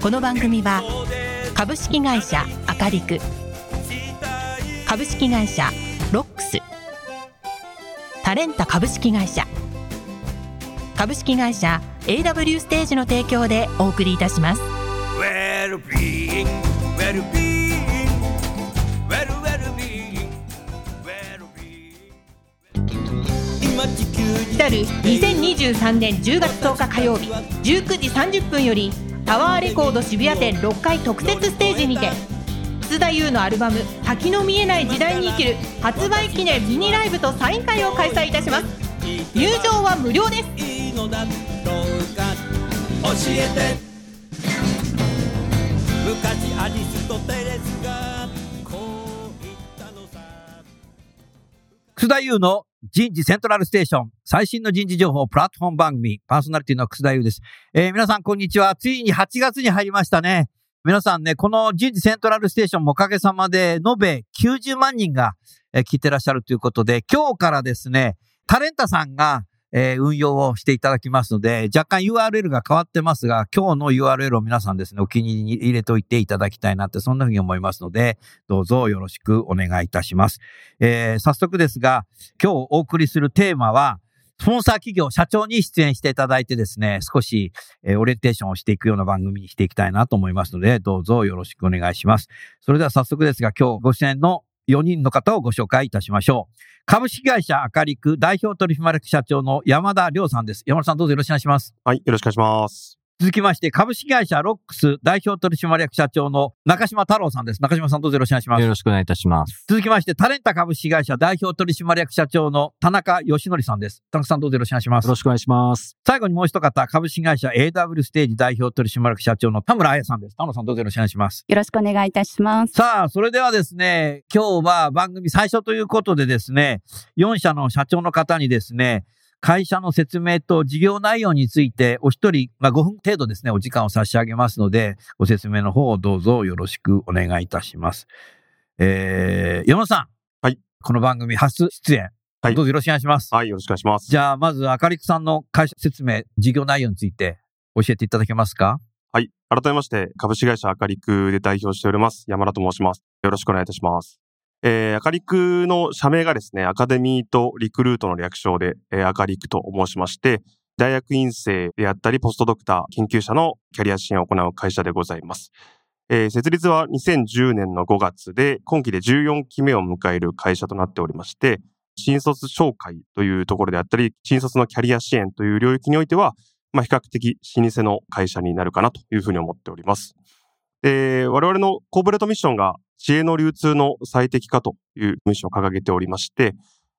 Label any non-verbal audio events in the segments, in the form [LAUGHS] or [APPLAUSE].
この番組は株式会社アカリク株式会社ロックスタレンタ株式会社株式会社 AW ステージの提供でお送りいたします。Well, に来たる2023年10月10日火曜日19時30分よりタワーレコード渋谷店6階特設ステージにて楠田優のアルバム「先の見えない時代に生きる」発売記念ミニライブとサイン会を開催いたします。入場は無料です。教えて。昔アリスとテレス楠田優の人事セントラルステーション、最新の人事情報プラットフォーム番組、パーソナリティの楠田優です。えー皆さんこんにちは。ついに8月に入りましたね。皆さんね、この人事セントラルステーションもおかげさまで、延べ90万人が、え聞いてらっしゃるということで、今日からですね、タレンタさんが、えー運用をしていただきますので、若干 URL が変わってますが、今日の URL を皆さんですね、お気に入りに入れておいていただきたいなって、そんなふうに思いますので、どうぞよろしくお願いいたします。えー早速ですが、今日お送りするテーマは、スポンサー企業、社長に出演していただいてですね、少し、えーオリエンテーションをしていくような番組にしていきたいなと思いますので、どうぞよろしくお願いします。それでは早速ですが、今日ご出演の4人の方をご紹介いたしましょう。株式会社アカリク代表取締役社長の山田亮さんです。山田さんどうぞよろしくお願いします。はい、よろしくお願いします。続きまして、株式会社ロックス代表取締役社長の中島太郎さんです。中島さんどうぞよろしくお願いしますよ。ろしくお願いいたします。続きまして、タレンタ株式会社代表取締役社長の田中義則さんです。田中さんどうぞよろしくお願いしますよろ。しくお願いします。最後にもう一方、株式会社 AW ステージ代表取締役社長の田村彩さんです。田村さんどうぞよろしくお願いします。よろしくお願いいたします。さあ、それではですね、今日は番組最初ということでですね、4社の社長の方にですね、会社の説明と事業内容についてお一人、まあ5分程度ですね、お時間を差し上げますので、ご説明の方をどうぞよろしくお願いいたします。えー、山田さん。はい。この番組初出演。はいどうぞよろしくお願いします。はい、よろしくお願いします。じゃあ、まず、あかりくさんの会社説明、事業内容について教えていただけますか？はい。改めまして、株式会社アカリクで代表しております、山田と申します。よろしくお願いいたします。えー、アカリクの社名がですね、アカデミーとリクルートの略称で、えー、アカリクと申しまして、大学院生であったり、ポストドクター、研究者のキャリア支援を行う会社でございます。えー設立は2010年の5月で、今期で14期目を迎える会社となっておりまして、新卒紹介というところであったり、新卒のキャリア支援という領域においては、まあ、比較的老舗の会社になるかなというふうに思っております。で、我々のコーポレートミッションが知恵の流通の最適化というミッションを掲げておりまして、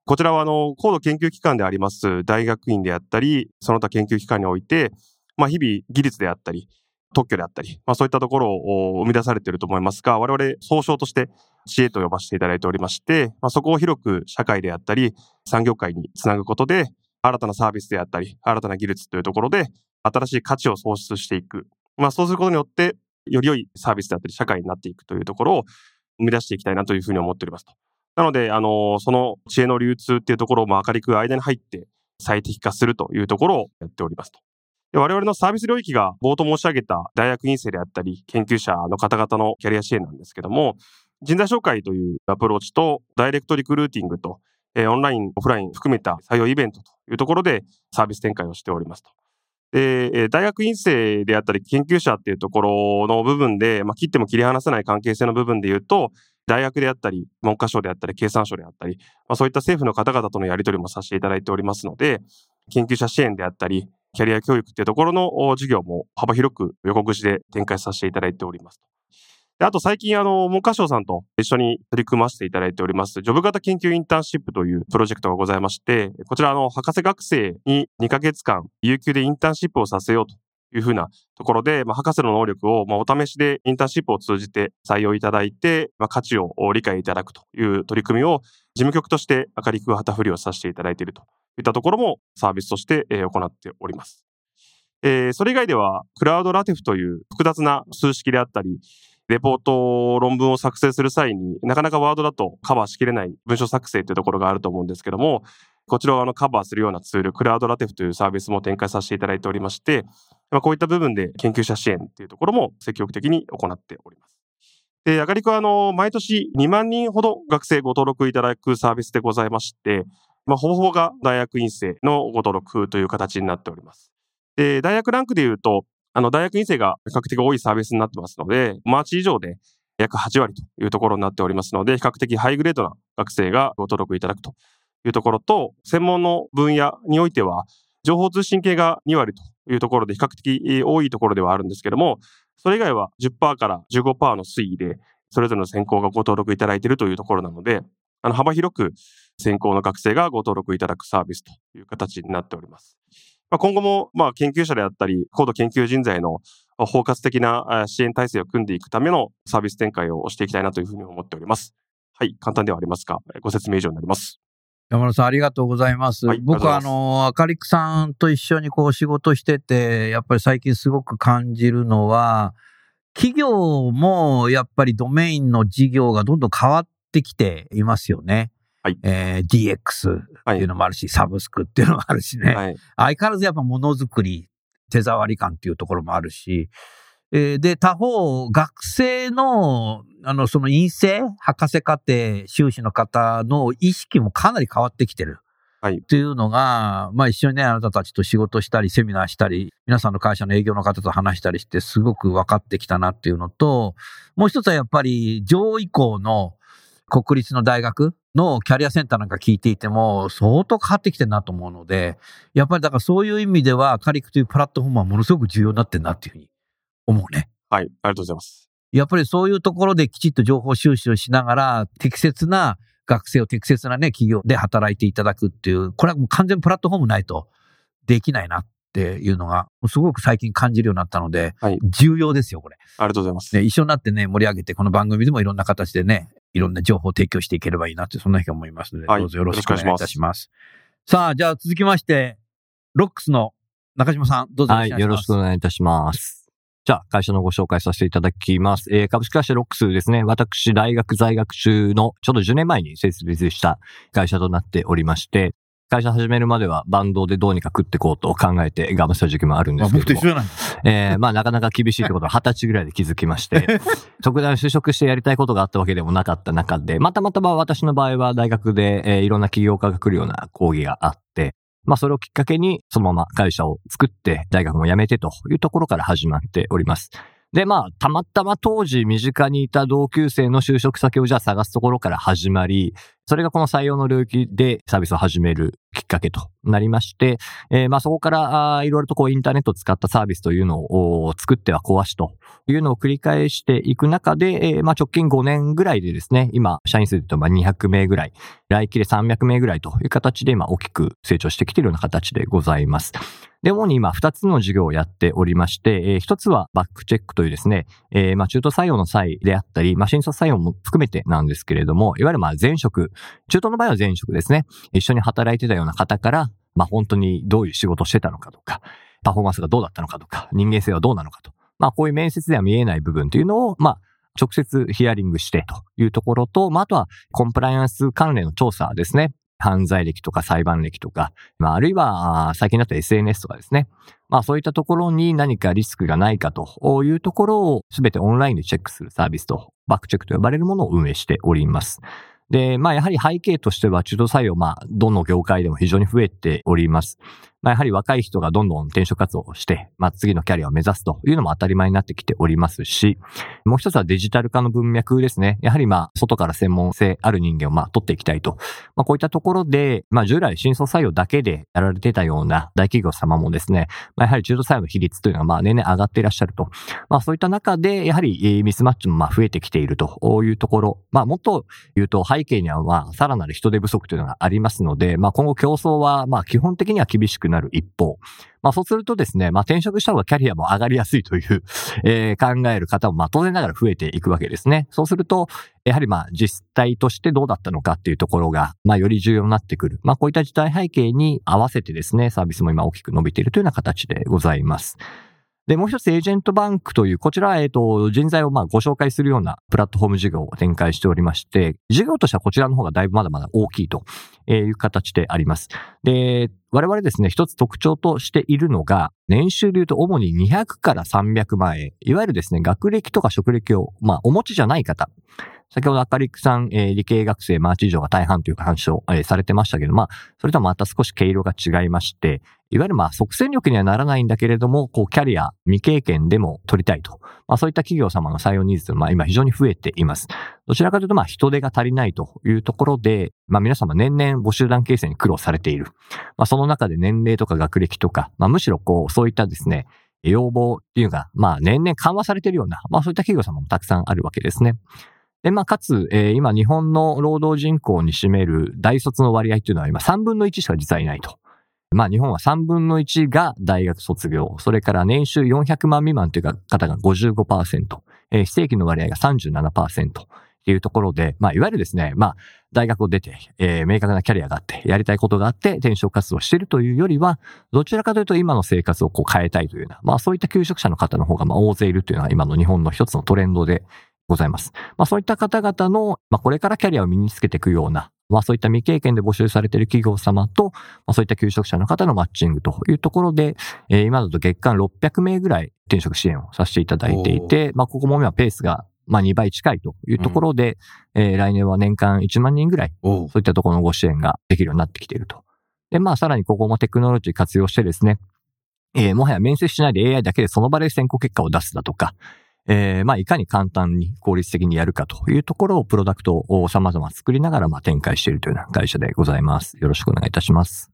こちらはあの、高度研究機関であります大学院であったり、その他研究機関において、まあ日々技術であったり、特許であったり、まあそういったところを生み出されていると思いますが、我々総称として知恵と呼ばせていただいておりまして、まあそこを広く社会であったり、産業界につなぐことで、新たなサービスであったり、新たな技術というところで、新しい価値を創出していく。まあそうすることによって、より良いサービスであったり、社会になっていくというところを生み出していきたいなというふうに思っておりますと。なので、あの、その知恵の流通っていうところをまあ明るく間に入って最適化するというところをやっておりますと。で我々のサービス領域が冒頭申し上げた大学院生であったり、研究者の方々のキャリア支援なんですけども、人材紹介というアプローチと、ダイレクトリクルーティングと、えーオンライン、オフライン含めた採用イベントというところでサービス展開をしておりますと。で、大学院生であったり研究者っていうところの部分で、まあ、切っても切り離せない関係性の部分で言うと、大学であったり、文科省であったり、経産省であったり、まあ、そういった政府の方々とのやり取りもさせていただいておりますので、研究者支援であったり、キャリア教育っていうところの授業も幅広く横串で展開させていただいております。あと最近、あの、文科省さんと一緒に取り組ませていただいております、ジョブ型研究インターンシップというプロジェクトがございまして、こちら、あの、博士学生に2ヶ月間、有給でインターンシップをさせようというふうなところで、まあ、博士の能力を、まあ、お試しでインターンシップを通じて採用いただいて、まあ、価値を理解いただくという取り組みを事務局として明るく旗振りをさせていただいているといったところもサービスとして行っております。えーそれ以外では、クラウドラテフという複雑な数式であったり、レポート、論文を作成する際になかなかワードだとカバーしきれない文章作成というところがあると思うんですけども、こちらをあのカバーするようなツール、クラウドラテフというサービスも展開させていただいておりまして、まあ、こういった部分で研究者支援というところも積極的に行っております。で、あがりくはあの、毎年2万人ほど学生ご登録いただくサービスでございまして、まあ、ほぼほぼが大学院生のご登録という形になっております。で、大学ランクで言うと、あの、大学院生が比較的多いサービスになってますので、マーチ以上で約8割というところになっておりますので、比較的ハイグレードな学生がご登録いただくというところと、専門の分野においては、情報通信系が2割というところで比較的多いところではあるんですけども、それ以外は10%から15%の推移で、それぞれの専攻がご登録いただいているというところなので、あの、幅広く専攻の学生がご登録いただくサービスという形になっております。まあ、今後も、まあ、研究者であったり、高度研究人材の包括的なあ支援体制を組んでいくためのサービス展開をしていきたいなというふうに思っております。はい、簡単ではありますが、ご説明以上になります。山田さん、ありがとうございます。はい僕は、あの、あかりくさんと一緒にこう仕事してて、やっぱり最近すごく感じるのは、企業もやっぱりドメインの事業がどんどん変わってきていますよね。はいえー DX っていうのもあるし、サブスクっていうのもあるしね。はい。相変わらずやっぱものづくり、手触り感っていうところもあるし、えーで、他方、学生の、あの、その院生、博士課程、修士の方の意識もかなり変わってきてる。はいっていうのが、まあ一緒にね、あなたたちと仕事したり、セミナーしたり、皆さんの会社の営業の方と話したりして、すごく分かってきたなっていうのと、もう一つはやっぱり上位校の国立の大学のキャリアセンターなんか聞いていても、相当変わってきてるなと思うので、やっぱりだからそういう意味では、カリクというプラットフォームはものすごく重要になってるなっていうふうに思うね。はい、ありがとうございます。やっぱりそういうところできちっと情報収集をしながら、適切な学生を適切なね、企業で働いていただくっていう、これはもう完全プラットフォームないとできないなっていうのが、すごく最近感じるようになったので、はい重要ですよ、これ。ありがとうございます。ね、一緒になってね、盛り上げて、この番組でもいろんな形でね、いろんな情報を提供していければいいなって、そんなふうに思いますので、はいどうぞよろしくお願いいよろしくお願いたします。さあ、じゃあ続きまして、ロックスの中島さん、どうぞはい、よろしくお願いいたします。じゃあ、会社のご紹介させていただきます。えー株式会社ロックスですね。私、大学在学中のちょうど10年前に設立した会社となっておりまして、会社始めるまではバンドでどうにか食ってこうと考えて頑張ってた時期もあるんですけれども。じゃない。えーまあ [LAUGHS] なかなか厳しいってことを二十歳ぐらいで気づきまして、特段就職してやりたいことがあったわけでもなかった中で、またまたま私の場合は大学で、えーいろんな起業家が来るような講義があって、まあそれをきっかけにそのまま会社を作って大学も辞めてというところから始まっております。で、まあ、たまたま当時身近にいた同級生の就職先をじゃあ探すところから始まり、それがこの採用の領域でサービスを始めるきっかけとなりまして、えーまあそこからあいろいろとこうインターネットを使ったサービスというのを作っては壊しというのを繰り返していく中で、えーまあ直近5年ぐらいでですね、今、社員数で言うとま200名ぐらい、来期で300名ぐらいという形で今大きく成長してきているような形でございます。で、主に今2つの事業をやっておりまして、えー1つはバックチェックというですね、えーまあ中途採用の際であったり、まあ新卒採用も含めてなんですけれども、いわゆるまあ前職、中途の場合は前職ですね。一緒に働いてたような方から、まあ本当にどういう仕事をしてたのかとか、パフォーマンスがどうだったのかとか、人間性はどうなのかと。まあこういう面接では見えない部分というのを、まあ直接ヒアリングしてというところと、まああとはコンプライアンス関連の調査ですね。犯罪歴とか裁判歴とか、まああるいは最近だと SNS とかですね。まあそういったところに何かリスクがないかというところを全てオンラインでチェックするサービスと、バックチェックと呼ばれるものを運営しております。で、まあやはり背景としては中途採用、まあどの業界でも非常に増えております。まあやはり若い人がどんどん転職活動をして、まあ次のキャリアを目指すというのも当たり前になってきておりますし、もう一つはデジタル化の文脈ですね。やはりまあ外から専門性ある人間をまあ取っていきたいと。まあこういったところで、まあ従来新卒採用だけでやられてたような大企業様もですね、まあやはり中途採用の比率というのがまあ年々上がっていらっしゃると。まあそういった中で、やはりミスマッチもまあ増えてきているというところ。まあもっと言うと背景にはまあさらなる人手不足というのがありますので、まあ今後競争はまあ基本的には厳しくなる一方、まあそうするとですね、まあ転職した方がキャリアも上がりやすいという、[LAUGHS] えー考える方もまあ当然ながら増えていくわけですね。そうすると、やはりまあ実態としてどうだったのかっていうところが、まあより重要になってくる。まあこういった時代背景に合わせてですね、サービスも今大きく伸びているというような形でございます。で、もう一つエージェントバンクという、こちらは、えっと、人材をまあご紹介するようなプラットフォーム事業を展開しておりまして、事業としてはこちらの方がだいぶまだまだ大きいという形であります。で、我々ですね、一つ特徴としているのが、年収で言うと主に200から300万円、いわゆるですね、学歴とか職歴を、まあ、お持ちじゃない方。先ほど赤リクさん、えー理系学生、マーチ以上が大半という話を、えーされてましたけど、まあ、それとはまた少し毛色が違いまして、いわゆるまあ、即戦力にはならないんだけれども、こう、キャリア、未経験でも取りたいと。まあ、そういった企業様の採用ニーズ、まあ、今非常に増えています。どちらかというと、まあ、人手が足りないというところで、まあ、皆様年々募集団形成に苦労されている。まあ、その中で年齢とか学歴とか、まあ、むしろこう、そういったですね、要望っていうのが、まあ、年々緩和されているような、まあ、そういった企業様もたくさんあるわけですね。で、まあ、かつ、えー今、日本の労働人口に占める大卒の割合っていうのは今3分の1しか実はいないと。まあ、日本は3分の1が大学卒業、それから年収400万未満という方が55%、えー非正規の割合が37%っていうところで、まあ、いわゆるですね、まあ、大学を出て、えー明確なキャリアがあって、やりたいことがあって、転職活動をしているというよりは、どちらかというと今の生活をこう変えたいというような、まあそういった求職者の方の方がまあ大勢いるというのが今の日本の一つのトレンドでございます。まあそういった方々の、まあこれからキャリアを身につけていくような、まあそういった未経験で募集されている企業様と、まあそういった求職者の方のマッチングというところで、えー今だと月間600名ぐらい転職支援をさせていただいていて、まあここも今ペースがまあ2倍近いというところで、えー来年は年間1万人ぐらいそういったところのご支援ができるようになってきていると。で、まあ、さらにここもテクノロジー活用してですね、えーもはや面接しないで AI だけでその場で選考結果を出すだとか、えーまあ、いかに簡単に効率的にやるかというところをプロダクトを様々作りながら、まあ、展開しているというような会社でございます。よろしくお願いいたします。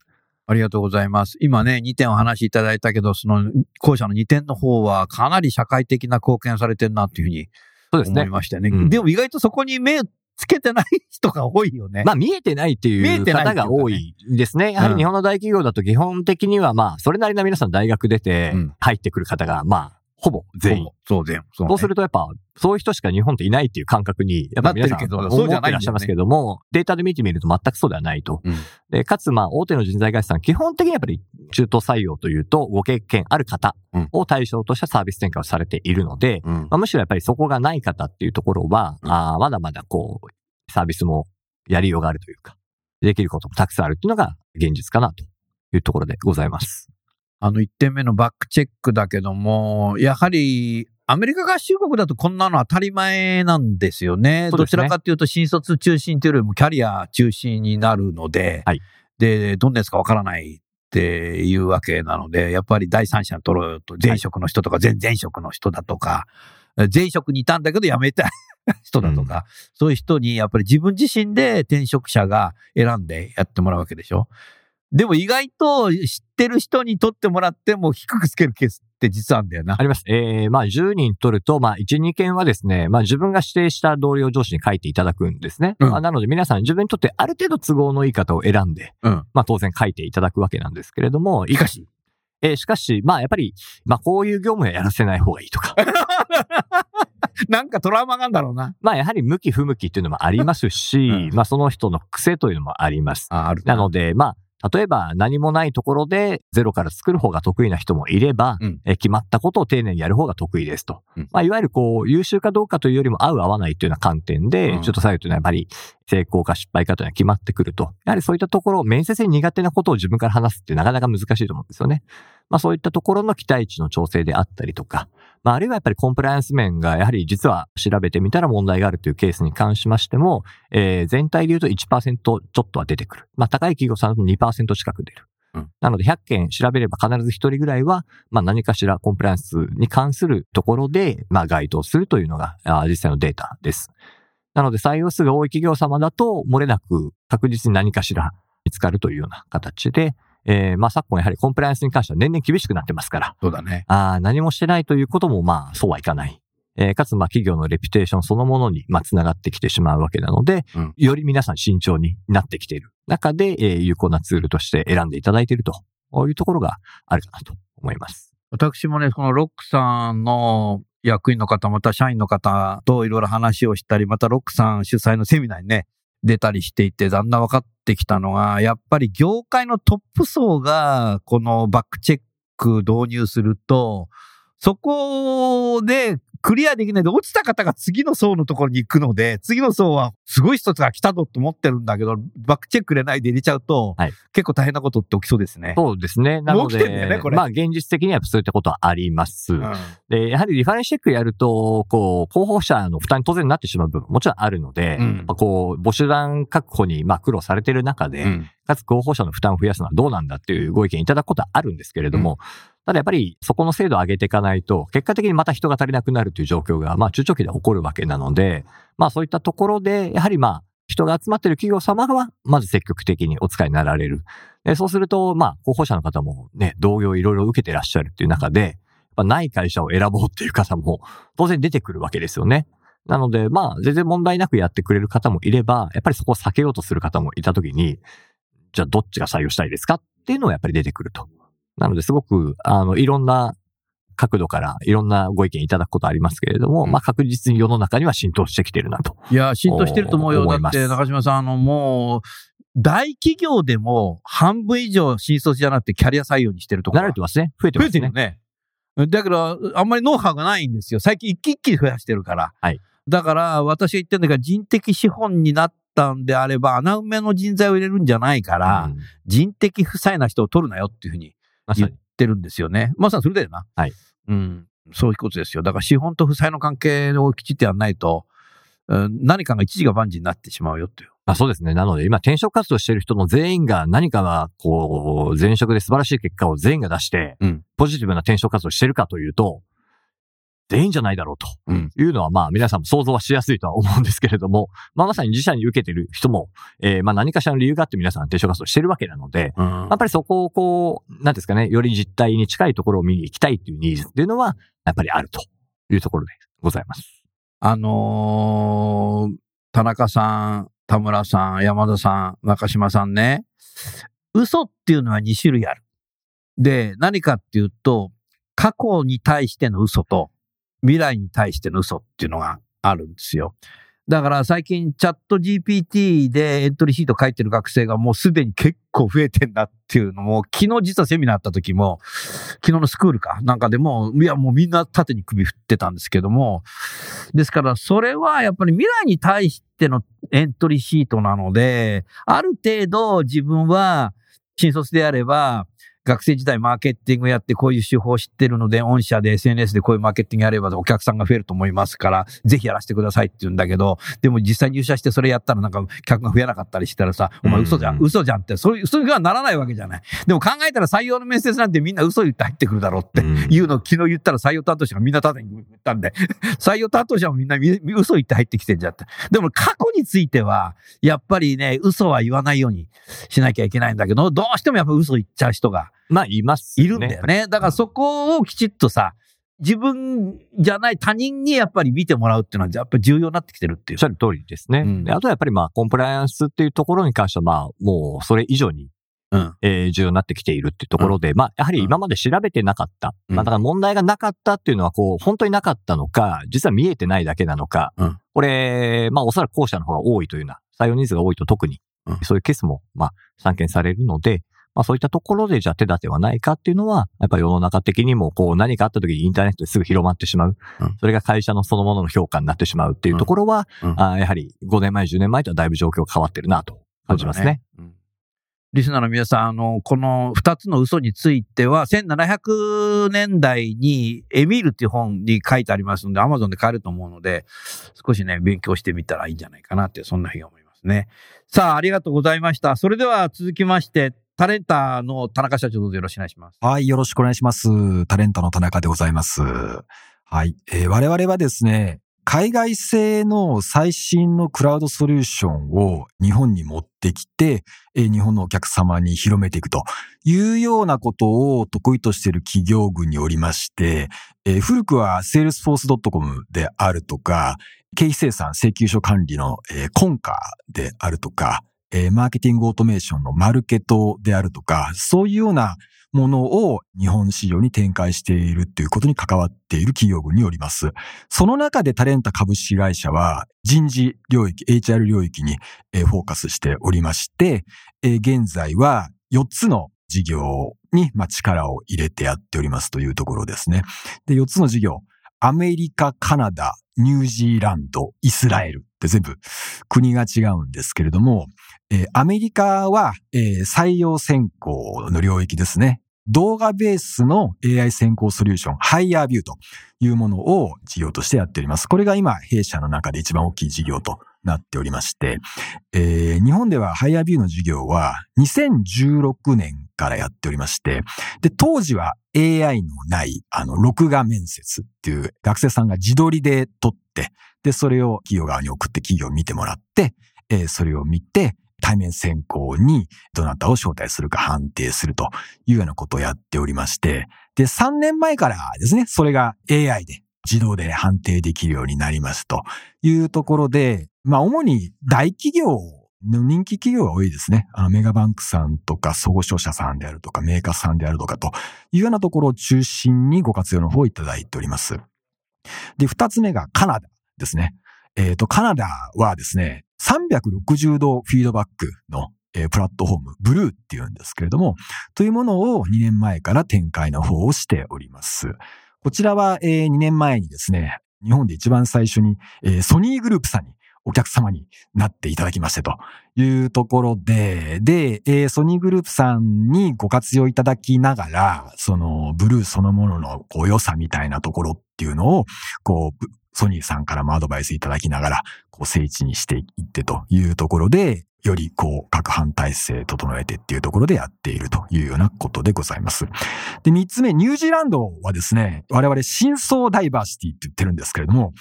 ありがとうございます。今ね、2点お話しいただいたけど、その、後者の2点の方はかなり社会的な貢献されてるなっていうふうにそうですね。思いましたね。うんでも意外とそこに目つけてない人が多いよね。まあ見えてないって見いう方が多いですね。やはり日本の大企業だと基本的にはまあ、それなりの皆さん大学出てうん入ってくる方がまあ、ほぼ全員。そう、全員。そうねそうするとやっぱ、そういう人しか日本っていないっていう感覚に、やっぱ皆さんないんだよねってらっしゃいますけども、データで見てみると全くそうではないと。うんで、かつまあ、大手の人材会社さん、基本的にやっぱり中途採用というと、ご経験ある方うんを対象としたサービス展開をされているので、うんまあ、むしろやっぱりそこがない方っていうところは、あーまだまだこう、サービスもやりようがあるというか、できることもたくさんあるっていうのが現実かなというところでございます。あの1点目のバックチェックだけども、やはり、アメリカ合衆国だとこんなの当たり前なんですよね。ねちらかというと新卒中心というよりもキャリア中心になるので、はいで、どんなやつかわからないっていうわけなので、やっぱり第三者に取ろうと、前職の人とか、前前職の人だとか、前職にいたんだけど辞めたい [LAUGHS] 人だとか、そういう人にやっぱり自分自身で転職者が選んでやってもらうわけでしょ。でも意外と知ってる人に取ってもらっても低くつけるケースって実はあるんだよなあ。ります。えー、まあ、10人取ると、まあ、1、2件はですね、まあ、自分が指定した同僚上司に書いていただくんですね。うんまあ、なので、皆さん自分にとってある程度都合のいい方を選んで、うん。まあ、当然書いていただくわけなんですけれども、いかし。えーしかし、まあ、やっぱり、まあ、こういう業務はやらせない方がいいとか、[LAUGHS] なんかトラウマがあるんだろうな。まあ、やはり向き不向きっていうのもありますし、うんまあ、その人の癖というのもあります。あ、あるなので、まあ、例えば何もないところでゼロから作る方が得意な人もいれば、うんえ決まったことを丁寧にやる方が得意ですと。うんまあ、いわゆるこう、優秀かどうかというよりも合う合わないというような観点で、うんちょっと採用というのはやっぱり成功か失敗かというのは決まってくると。やはりそういったところ、面接に苦手なことを自分から話すってなかなか難しいと思うんですよね。まあそういったところの期待値の調整であったりとか、まああるいはやっぱりコンプライアンス面がやはり実は調べてみたら問題があるというケースに関しましても、えー全体で言うと1%ちょっとは出てくる。まあ高い企業さんだと2%近く出る。うんなので100件調べれば必ず1人ぐらいは、まあ何かしらコンプライアンスに関するところで、まあ該当するというのが実際のデータです。なので採用数が多い企業様だと、漏れなく確実に何かしら見つかるというような形で、えーまあ昨今やはりコンプライアンスに関しては年々厳しくなってますから、そうだね。あー何もしてないということもまあそうはいかない。えーかつまあ企業のレピュテーションそのものにまあ繋がってきてしまうわけなので、うんより皆さん慎重になってきている中で、えー有効なツールとして選んでいただいているというところがあるかなと思います。私もね、このロックさんの役員の方、また社員の方といろいろ話をしたり、またロックさん主催のセミナーにね、出たりしていて、だんだん分かってきたのが、やっぱり業界のトップ層が、このバックチェック導入すると、そこでクリアできないで落ちた方が次の層のところに行くので、次の層はすごい人が来たぞと思ってるんだけど、バックチェック入れないで入れちゃうと、はい結構大変なことって起きそうですね。そうですね。なのもう起きてんだよで、ねこれまあ現実的にはそういったことはあります。うんで、やはりリファレンスチェックやると、こう、候補者の負担に当然なってしまう部分もちろんあるので、うんこう、募集団確保に、まあ苦労されてる中で、うんかつ候補者の負担を増やすのはどうなんだっていうご意見いただくことはあるんですけれども、ただやっぱりそこの精度を上げていかないと、結果的にまた人が足りなくなるという状況が、まあ中長期で起こるわけなので、まあそういったところで、やはりまあ、人が集まっている企業様は、まず積極的にお使いになられる。でそうすると、まあ、候補者の方もね、同業いろいろ受けてらっしゃるっていう中で、やっぱない会社を選ぼうっていう方も当然出てくるわけですよね。なので、まあ、全然問題なくやってくれる方もいれば、やっぱりそこを避けようとする方もいたときに、じゃあどっちが採用したいですかっていうのはやっぱり出てくると。なので、すごく、あの、いろんな角度からいろんなご意見いただくことありますけれども、うんまあ確実に世の中には浸透してきてるなと。いや、浸透してると思うよ。だって、中島さん、あの、もう、大企業でも半分以上新卒じゃなくてキャリア採用にしてるところ慣れてますね。増えてますね増えてるよ。ね。だけど、あんまりノウハウがないんですよ。最近一気一気に増やしてるから。はいだから、私が言ってるんだけど、人的資本になったんであれば、穴埋めの人材を入れるんじゃないから、うん人的負債な人を取るなよっていうふうに言ってるんですよね。まさにそれだよな。はい。うん。そういうことですよ。だから資本と負債の関係をきちっとやらないと、うん何かが一時が万事になってしまうよっていう。あそうですね。なので、今、転職活動している人の全員が何かが、こう、前職で素晴らしい結果を全員が出して、うんポジティブな転職活動してるかというと、全員じゃないだろうと。うん。いうのは、まあ、皆さんも想像はしやすいとは思うんですけれども、まあ、まさに自社に受けてる人も、えーまあ、何かしらの理由があって皆さん転職活動してるわけなので、うん。やっぱりそこをこう、なんですかね、より実態に近いところを見に行きたいというニーズっていうのは、やっぱりあるというところでございます。あのー田中さん、田村さん、山田さん、中島さんね、嘘っていうのは2種類ある。で、何かっていうと、過去に対しての嘘と、未来に対しての嘘っていうのがあるんですよ。だから最近チャット GPT でエントリーシート書いてる学生がもうすでに結構増えてんだっていうのも、昨日実はセミナーあった時も、昨日のスクールかなんかでも、いやもうみんな縦に首振ってたんですけども、ですからそれはやっぱり未来に対してのエントリーシートなので、ある程度自分は新卒であれば、学生時代マーケティングやってこういう手法を知ってるので、御社で SNS でこういうマーケティングやればお客さんが増えると思いますから、ぜひやらせてくださいって言うんだけど、でも実際入社してそれやったらなんか客が増えなかったりしたらさ、お前嘘じゃん、うん嘘じゃんって、そういう、嘘にはならないわけじゃない。でも考えたら採用の面接なんてみんな嘘言って入ってくるだろうってうんいうのを昨日言ったら採用担当者がみんな縦に言ったんで、採用担当者もみんなみ嘘言って入ってきてんじゃって。でも過去については、やっぱりね、嘘は言わないようにしなきゃいけないんだけど、どうしてもやっぱ嘘言っちゃう人がまあ、います、いるんだよね。だからそこをきちっとさ、自分じゃない他人にやっぱり見てもらうっていうのはやっぱり重要になってきてるっていうおっし。ゃる通りですね。うんであとはやっぱりまあ、コンプライアンスっていうところに関してはまあ、もうそれ以上に、うん。えー重要になってきているっていうところで、まあ、やはり今まで調べてなかった。うんまあ、だから問題がなかったっていうのは、こう、本当になかったのか、実は見えてないだけなのか、うんこれ、まあ、おそらく後者の方が多いというような、採用ニーズが多いと特にうん、そういうケースも、まあ、散見されるので、まあ、そういったところで、じゃあ手立てはないかっていうのは、やっぱり世の中的にも、こう、何かあった時にインターネットですぐ広まってしまう。うんそれが会社のそのものの評価になってしまうっていうところは、うんうんあーやはり5年前、10年前とはだいぶ状況が変わってるなと感じますね。うんリスナーの皆さん、あの、この二つの嘘については、1700年代にエミールっていう本に書いてありますので、アマゾンで買えると思うので、少しね、勉強してみたらいいんじゃないかなって、そんなふうに思いますね。さあ、ありがとうございました。それでは続きまして、タレンタの田中社長どうぞよろしくお願いします。はい、よろしくお願いします。タレントの田中でございます。はい、えー我々はですね、海外製の最新のクラウドソリューションを日本に持ってきて、えー日本のお客様に広めていくというようなことを得意としている企業群におりまして、えー古くは salesforce.com であるとか、経費生産請求書管理の、えーコンカーであるとか、えーマーケティングオートメーションのマルケットであるとか、そういうようなものを日本市場に展開しているということに関わっている企業群によります。その中でタレンタ株式会社は人事領域、HR 領域にフォーカスしておりまして、現在は4つの事業に力を入れてやっておりますというところですね。で、4つの事業、アメリカ、カナダ、ニュージーランド、イスラエルって全部国が違うんですけれども、えーアメリカは、えー採用選考の領域ですね。動画ベースの AI 先行ソリューション、ハイヤービューというものを事業としてやっております。これが今、弊社の中で一番大きい事業となっておりまして、えー日本ではハイヤービューの事業は2016年からやっておりまして、で、当時は AI のない、あの、録画面接っていう学生さんが自撮りで撮って、で、それを企業側に送って企業を見てもらって、えーそれを見て、対面選考にどなたを招待するか判定するというようなことをやっておりまして、で、3年前からですね、それが AI で自動で判定できるようになりますというところで、まあ主に大企業の人気企業が多いですね。あのメガバンクさんとか総合商社さんであるとかメーカーさんであるとかというようなところを中心にご活用の方をいただいております。で、二つ目がカナダですね。えっ、と、カナダはですね、360度フィードバックの、プラットフォーム、ブルーっていうんですけれども、というものを2年前から展開の方をしております。こちらは、え2年前にですね、日本で一番最初に、ソニーグループさんにお客様になっていただきましてというところで、で、ソニーグループさんにご活用いただきながら、そのブルーそのものの良さみたいなところっていうのを、こう、ソニーさんからもアドバイスいただきながら、こう、聖地にしていってというところで、よりこう、各班体制整えてっていうところでやっているというようなことでございます。で、三つ目、ニュージーランドはですね、我々真相ダイバーシティって言ってるんですけれども、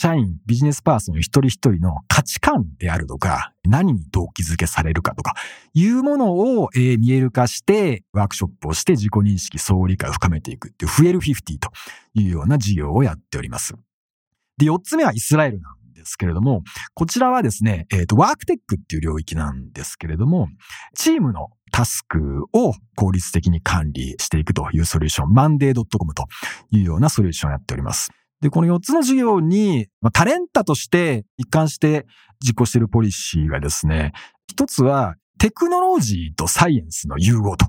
社員、ビジネスパーソン一人一人の価値観であるとか、何に動機づけされるかとか、いうものを、えー見える化して、ワークショップをして自己認識、相互理解を深めていくっていう、フエル50というような事業をやっております。で、四つ目はイスラエルなんですけれども、こちらはですね、えっ、と、ワークテックっていう領域なんですけれども、チームのタスクを効率的に管理していくというソリューション、マンデー .com というようなソリューションをやっております。で、この4つの事業に、タレンタとして一貫して実行しているポリシーがですね、一つはテクノロジーとサイエンスの融合と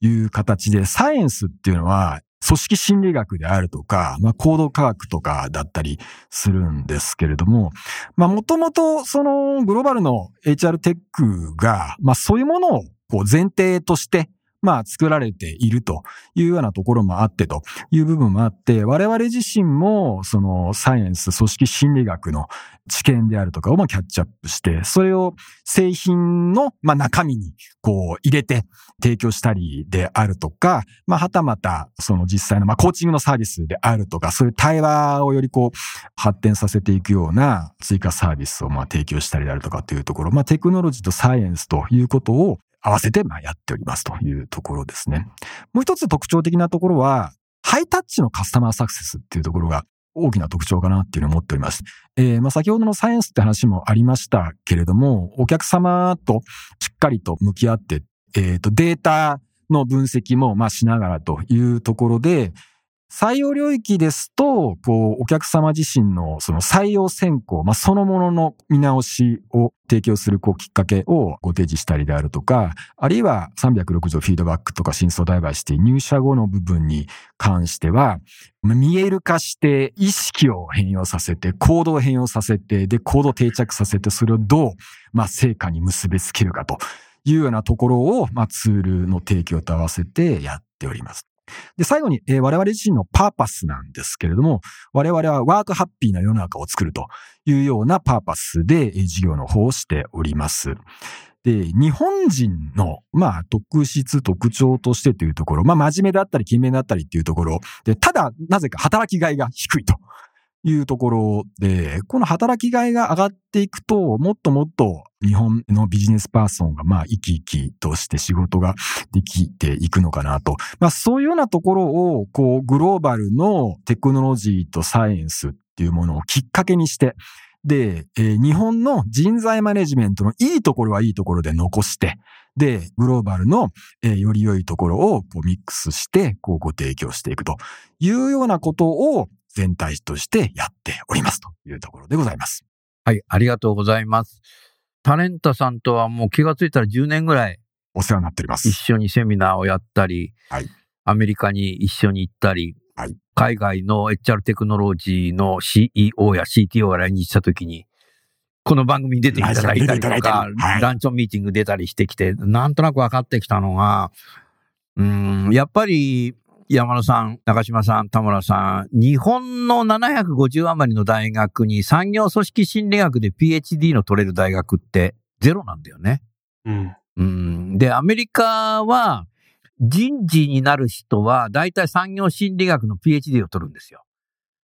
いう形で、サイエンスっていうのは組織心理学であるとか、まあ、行動科学とかだったりするんですけれども、まあ、もともとそのグローバルの HR テックが、まあ、そういうものをこう前提として、まあ、作られているというようなところもあってという部分もあって、我々自身もそのサイエンス、組織心理学の知見であるとかをまあキャッチアップして、それを製品のまあ中身にこう入れて提供したりであるとか、まあはたまたその実際のまあコーチングのサービスであるとか、そういう対話をよりこう発展させていくような追加サービスをまあ提供したりであるとかっていうところ、まあテクノロジーとサイエンスということを合わせてまやっておりますというところですね。もう一つ特徴的なところは、ハイタッチのカスタマーサクセスっていうところが大きな特徴かなっていうのを思っております。えーまあ先ほどのサイエンスって話もありましたけれども、お客様としっかりと向き合って、えっ、と、データの分析もまあしながらというところで、採用領域ですと、こう、お客様自身のその採用選考、まあ、そのものの見直しを提供する、こう、きっかけをご提示したりであるとか、あるいは360フィードバックとか真相ダイバーシティ入社後の部分に関しては、見える化して意識を変容させて、行動を変容させて、で、行動を定着させて、それをどう、まあ、成果に結びつけるかというようなところを、まあ、ツールの提供と合わせてやっております。で、最後に、えー我々自身のパーパスなんですけれども、我々はワークハッピーな世の中を作るというようなパーパスで、えー事業の方をしております。で、日本人の、まあ、特質、特徴としてというところ、まあ、真面目だったり、勤勉だったりっていうところ、で、ただ、なぜか働きがいが低いというところで、この働きがいが上がっていくと、もっともっと日本のビジネスパーソンが、まあ、生き生きとして仕事ができていくのかなと。まあ、そういうようなところを、こう、グローバルのテクノロジーとサイエンスっていうものをきっかけにして、で、えー日本の人材マネジメントのいいところはいいところで残して、で、グローバルの、えーより良いところをこうミックスして、こうご提供していくというようなことを全体としてやっておりますというところでございます。はい、ありがとうございます。タレンタさんとはもう気がついたら10年ぐらいお世話になっております一。緒にセミナーをやったり、はいアメリカに一緒に行ったり、はい海外の HR テクノロジーの CEO や CTO が来日した時に、この番組に出ていただいたりとかはいランチョンミーティング出たりしてきて、なんとなく分かってきたのが、うん、やっぱり山田さん、中島さん、田村さん、日本の750余りの大学に産業組織心理学で PhD の取れる大学ってゼロなんだよね。うん。うん。で、アメリカは、人事になる人は、大体産業心理学の PhD を取るんですよ。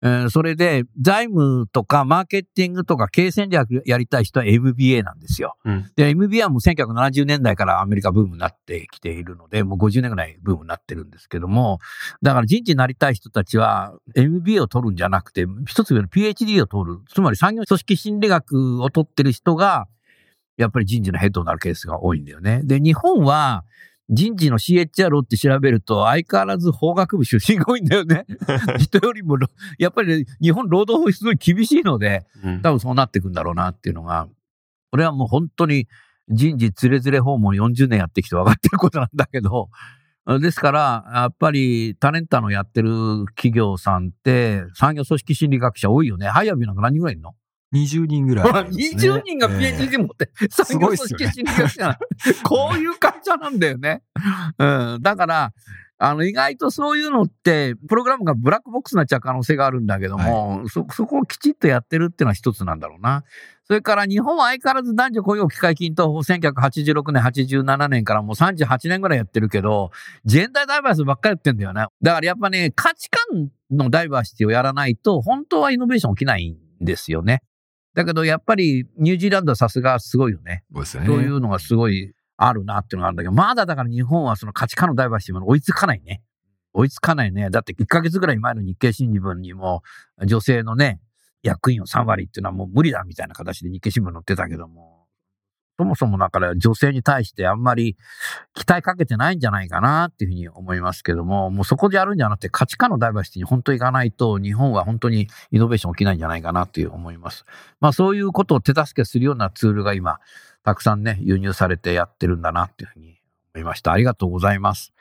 えーそれで、財務とかマーケティングとか経営戦略やりたい人は MBA なんですよ。うん。で、MBA はもう1970年代からアメリカブームになってきているので、もう50年ぐらいブームになってるんですけども、だから人事になりたい人たちは MBA を取るんじゃなくて、一つ上の PhD を取る。つまり産業組織心理学を取ってる人が、やっぱり人事のヘッドになるケースが多いんだよね。で、日本は人事の CHR って調べると相変わらず法学部出身が多いんだよね。[LAUGHS] 人よりも、やっぱり、ね、日本労働法すごい厳しいので、うん多分そうなっていくんだろうなっていうのが、これはもう本当に人事つれづれ訪問40年やってきて分かってることなんだけど、ですから、やっぱりタレンタのやってる企業さんって産業組織心理学者多いよね。 HireVue なんか何人ぐらいいるの？20人ぐらいね、[LAUGHS] 20人がええ PhD 持って、産業組織心理学者なのこういう会社なんだよね。[LAUGHS] うん。だから、あの、意外とそういうのって、プログラムがブラックボックスになっちゃう可能性があるんだけども、そ、そこをきちっとやってるっていうのは一つなんだろうな。それから日本は相変わらず男女雇用機会均等法1986年、87年からもう38年ぐらいやってるけど、ジェンダーダイバーシティばっかりやってんだよね。だからやっぱね、価値観のダイバーシティをやらないと、本当はイノベーション起きないんですよね。だけどやっぱりニュージーランドはさすがすごいよね。そうね。いうのがすごいあるなっていうのがあるんだけど、まだだから日本はその価値観のダイバーシティまで追いつかないね。追いつかないね。だって1ヶ月ぐらい前の日経新聞にも女性のね、役員を3割っていうのはもう無理だみたいな形で日経新聞載ってたけども、そもそもだから女性に対してあんまり期待かけてないんじゃないかなっていうふうに思いますけども、もうそこでやるんじゃなくて価値観のダイバーシティに本当に行かないと日本は本当にイノベーション起きないんじゃないかなっていう思います。まあそういうことを手助けするようなツールが今たくさんね、輸入されてやってるんだなっていうふうに思いました。ありがとうございます。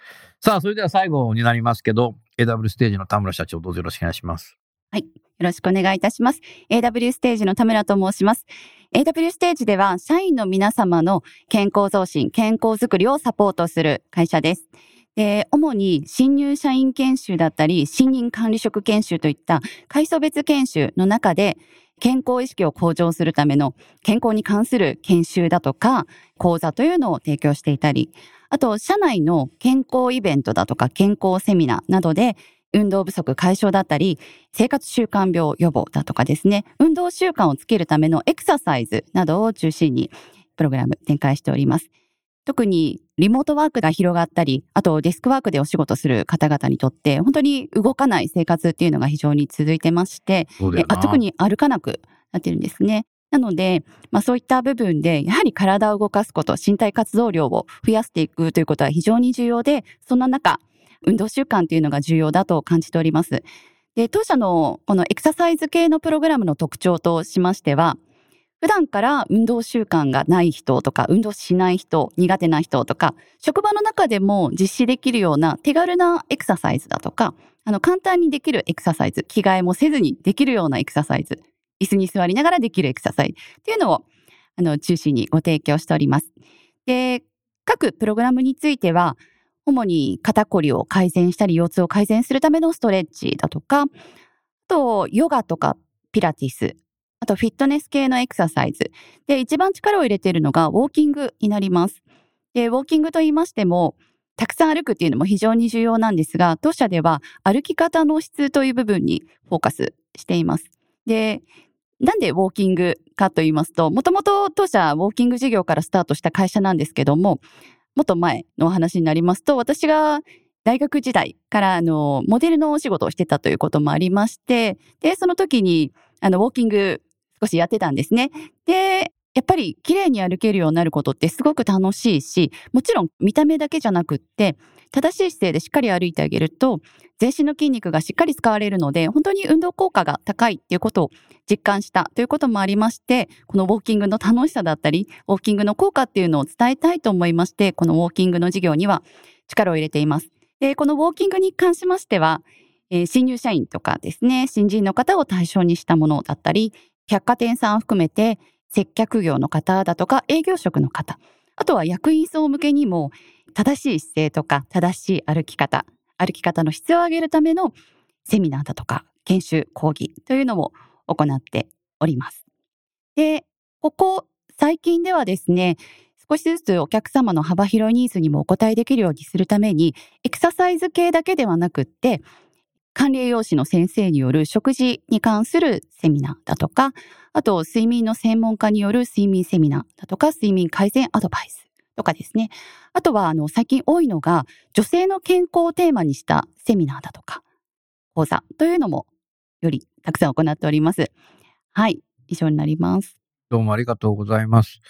さあ、それでは最後になりますけど、AW ステージの田村社長どうぞよろしくお願いします。はいよろしくお願いいたします。AW ステージの田村と申します。AW ステージでは、社員の皆様の健康増進、健康づくりをサポートする会社です。で、主に新入社員研修だったり、新任管理職研修といった階層別研修の中で、健康意識を向上するための健康に関する研修だとか、講座というのを提供していたり、あと、社内の健康イベントだとか健康セミナーなどで、運動不足解消だったり、生活習慣病予防だとかですね、運動習慣をつけるためのエクササイズなどを中心にプログラム展開しております。特にリモートワークが広がったり、あとデスクワークでお仕事する方々にとって、本当に動かない生活っていうのが非常に続いてまして、特に歩かなくなってるんですね。なので、まあそういった部分で、やはり体を動かすこと、身体活動量を増やしていくということは非常に重要で、そんな中、運動習慣というのが重要だと感じております。で、当社のこのエクササイズ系のプログラムの特徴としましては、普段から運動習慣がない人とか、運動しない人、苦手な人とか、職場の中でも実施できるような手軽なエクササイズだとか、あの、簡単にできるエクササイズ、着替えもせずにできるようなエクササイズ、椅子に座りながらできるエクササイズっていうのを、あの、中心にご提供しております。で、各プログラムについては、主に肩こりを改善したり、腰痛を改善するためのストレッチだとか、あと、ヨガとかピラティス、あとフィットネス系のエクササイズ。で、一番力を入れているのがウォーキングになります。で、ウォーキングと言いましても、たくさん歩くっていうのも非常に重要なんですが、当社では歩き方の質という部分にフォーカスしています。で、なんでウォーキングかと言いますと、もともと当社ウォーキング事業からスタートした会社なんですけども、もっと前のお話になりますと、私が大学時代からあの、モデルのお仕事をしてたということもありまして、で、その時に、あの、ウォーキング少しやってたんですね。で、やっぱり綺麗に歩けるようになることってすごく楽しいし、もちろん見た目だけじゃなくって、正しい姿勢でしっかり歩いてあげると、全身の筋肉がしっかり使われるので、本当に運動効果が高いっていうことを実感したということもありまして、このウォーキングの楽しさだったり、ウォーキングの効果っていうのを伝えたいと思いまして、このウォーキングの事業には力を入れています。で、このウォーキングに関しましては、えー新入社員とかですね、新人の方を対象にしたものだったり、百貨店さんを含めて接客業の方だとか営業職の方、あとは役員層向けにも正しい姿勢とか正しい歩き方、歩き方の質を上げるためのセミナーだとか研修講義というのも行っております。で、ここ最近ではですね、少しずつお客様の幅広いニーズにもお答えできるようにするために、エクササイズ系だけではなくって、管理栄養士の先生による食事に関するセミナーだとか、あと睡眠の専門家による睡眠セミナーだとか、睡眠改善アドバイスとかですね。あとは、あの、最近多いのが、女性の健康をテーマにしたセミナーだとか、講座というのも、よりたくさん行っております。はい。以上になります。どうもありがとうございます。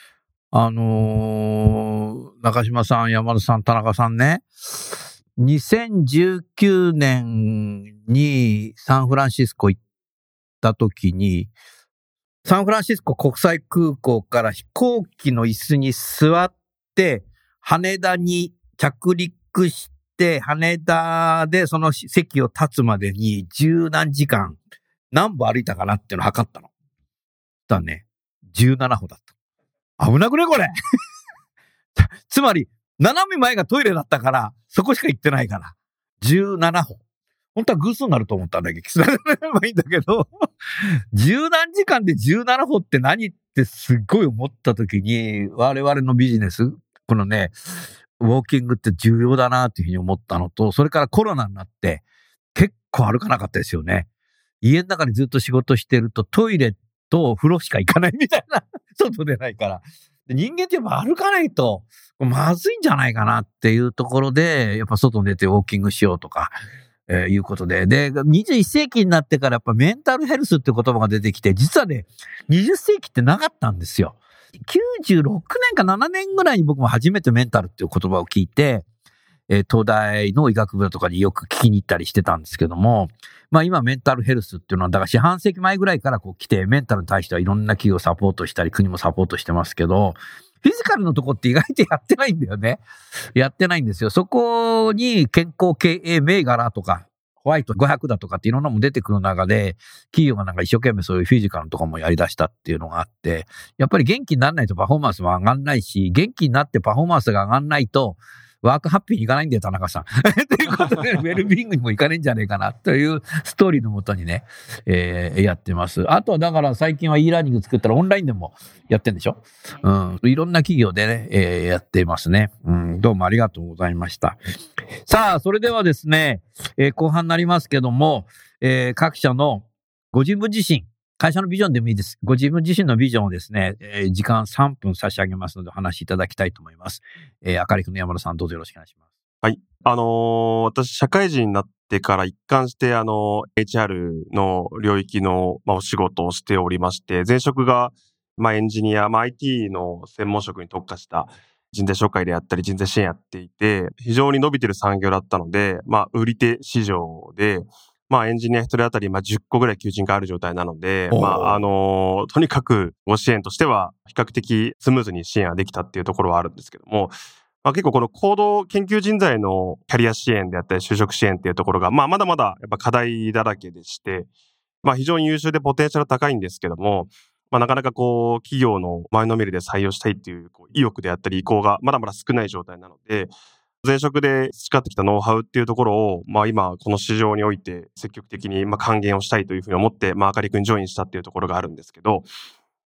あのー中島さん、山田さん、田中さんね、2019年にサンフランシスコ行った時に、サンフランシスコ国際空港から飛行機の椅子に座って、羽田に着陸して、羽田でその席を立つまでに十何時間、何歩歩いたかなっていうのを測ったの。したらね、17歩だった。危なくねこれ [LAUGHS] つまり、斜め前がトイレだったから、そこしか行ってないから。17歩。本当は偶数になると思ったんだけど、キスればいいんだけど、十何時間で17歩って何ってすっごい思った時に、我々のビジネス、このね、ウォーキングって重要だなっていうふうに思ったのと、それからコロナになって、結構歩かなかったですよね。家の中にずっと仕事してるとトイレと風呂しか行かないみたいな、外出ないから。人間ってやっぱ歩かないと、まずいんじゃないかなっていうところで、やっぱ外に出てウォーキングしようとか、えーいうことで。で、21世紀になってからやっぱメンタルヘルスって言葉が出てきて、実はね、20世紀ってなかったんですよ。96年か7年ぐらいに僕も初めてメンタルっていう言葉を聞いて、えー東大の医学部とかによく聞きに行ったりしてたんですけども、まあ今メンタルヘルスっていうのは、だから四半世紀前ぐらいからこう来て、メンタルに対してはいろんな企業サポートしたり、国もサポートしてますけど、フィジカルのとこって意外とやってないんだよね。やってないんですよ。そこに健康経営銘柄とか、ホワイト500だとかっていろんなのも出てくる中で、企業がなんか一生懸命そういうフィジカルのとかもやり出したっていうのがあって、やっぱり元気にならないとパフォーマンスも上がんないし、元気になってパフォーマンスが上がんないと、ワークハッピーにいかないんだよ、田中さん。[LAUGHS] ということで、[LAUGHS] ウェルビーイングにもいかないんじゃねえかな、というストーリーのもとにね、えーやってます。あとはだから最近は e ラーニング作ったらオンラインでもやってんでしょ？うん。いろんな企業でね、えーやってますね。うん。どうもありがとうございました。さあ、それではですね、えー後半になりますけども、えー各社のご自分自身、会社のビジョンでもいいです。ご自分自身のビジョンをですね、えー時間3分差し上げますのでお話しいただきたいと思います。えー、あかりくんの山田さんどうぞよろしくお願いします。はい。あのー私、社会人になってから一貫して、あの、HR の領域の、まあ、お仕事をしておりまして、前職が、まあ、エンジニア、まあ、IT の専門職に特化した人材紹介であったり、人材支援やっていて、非常に伸びてる産業だったので、まあ、売り手市場で、まあ、エンジニア一人当たり、まあ、10個ぐらい求人がある状態なので、まあ、あのーとにかくご支援としては、比較的スムーズに支援ができたっていうところはあるんですけども、まあ、結構この行動研究人材のキャリア支援であったり就職支援っていうところが、まあまだまだやっぱ課題だらけでして、まあ非常に優秀でポテンシャル高いんですけども、まあなかなかこう企業の前のめりで採用したいっていうこう意欲であったり意向がまだまだ少ない状態なので、前職で培ってきたノウハウっていうところを、まあ今この市場において積極的にまあ還元をしたいというふうに思って、まああかりくんジョインしたっていうところがあるんですけど、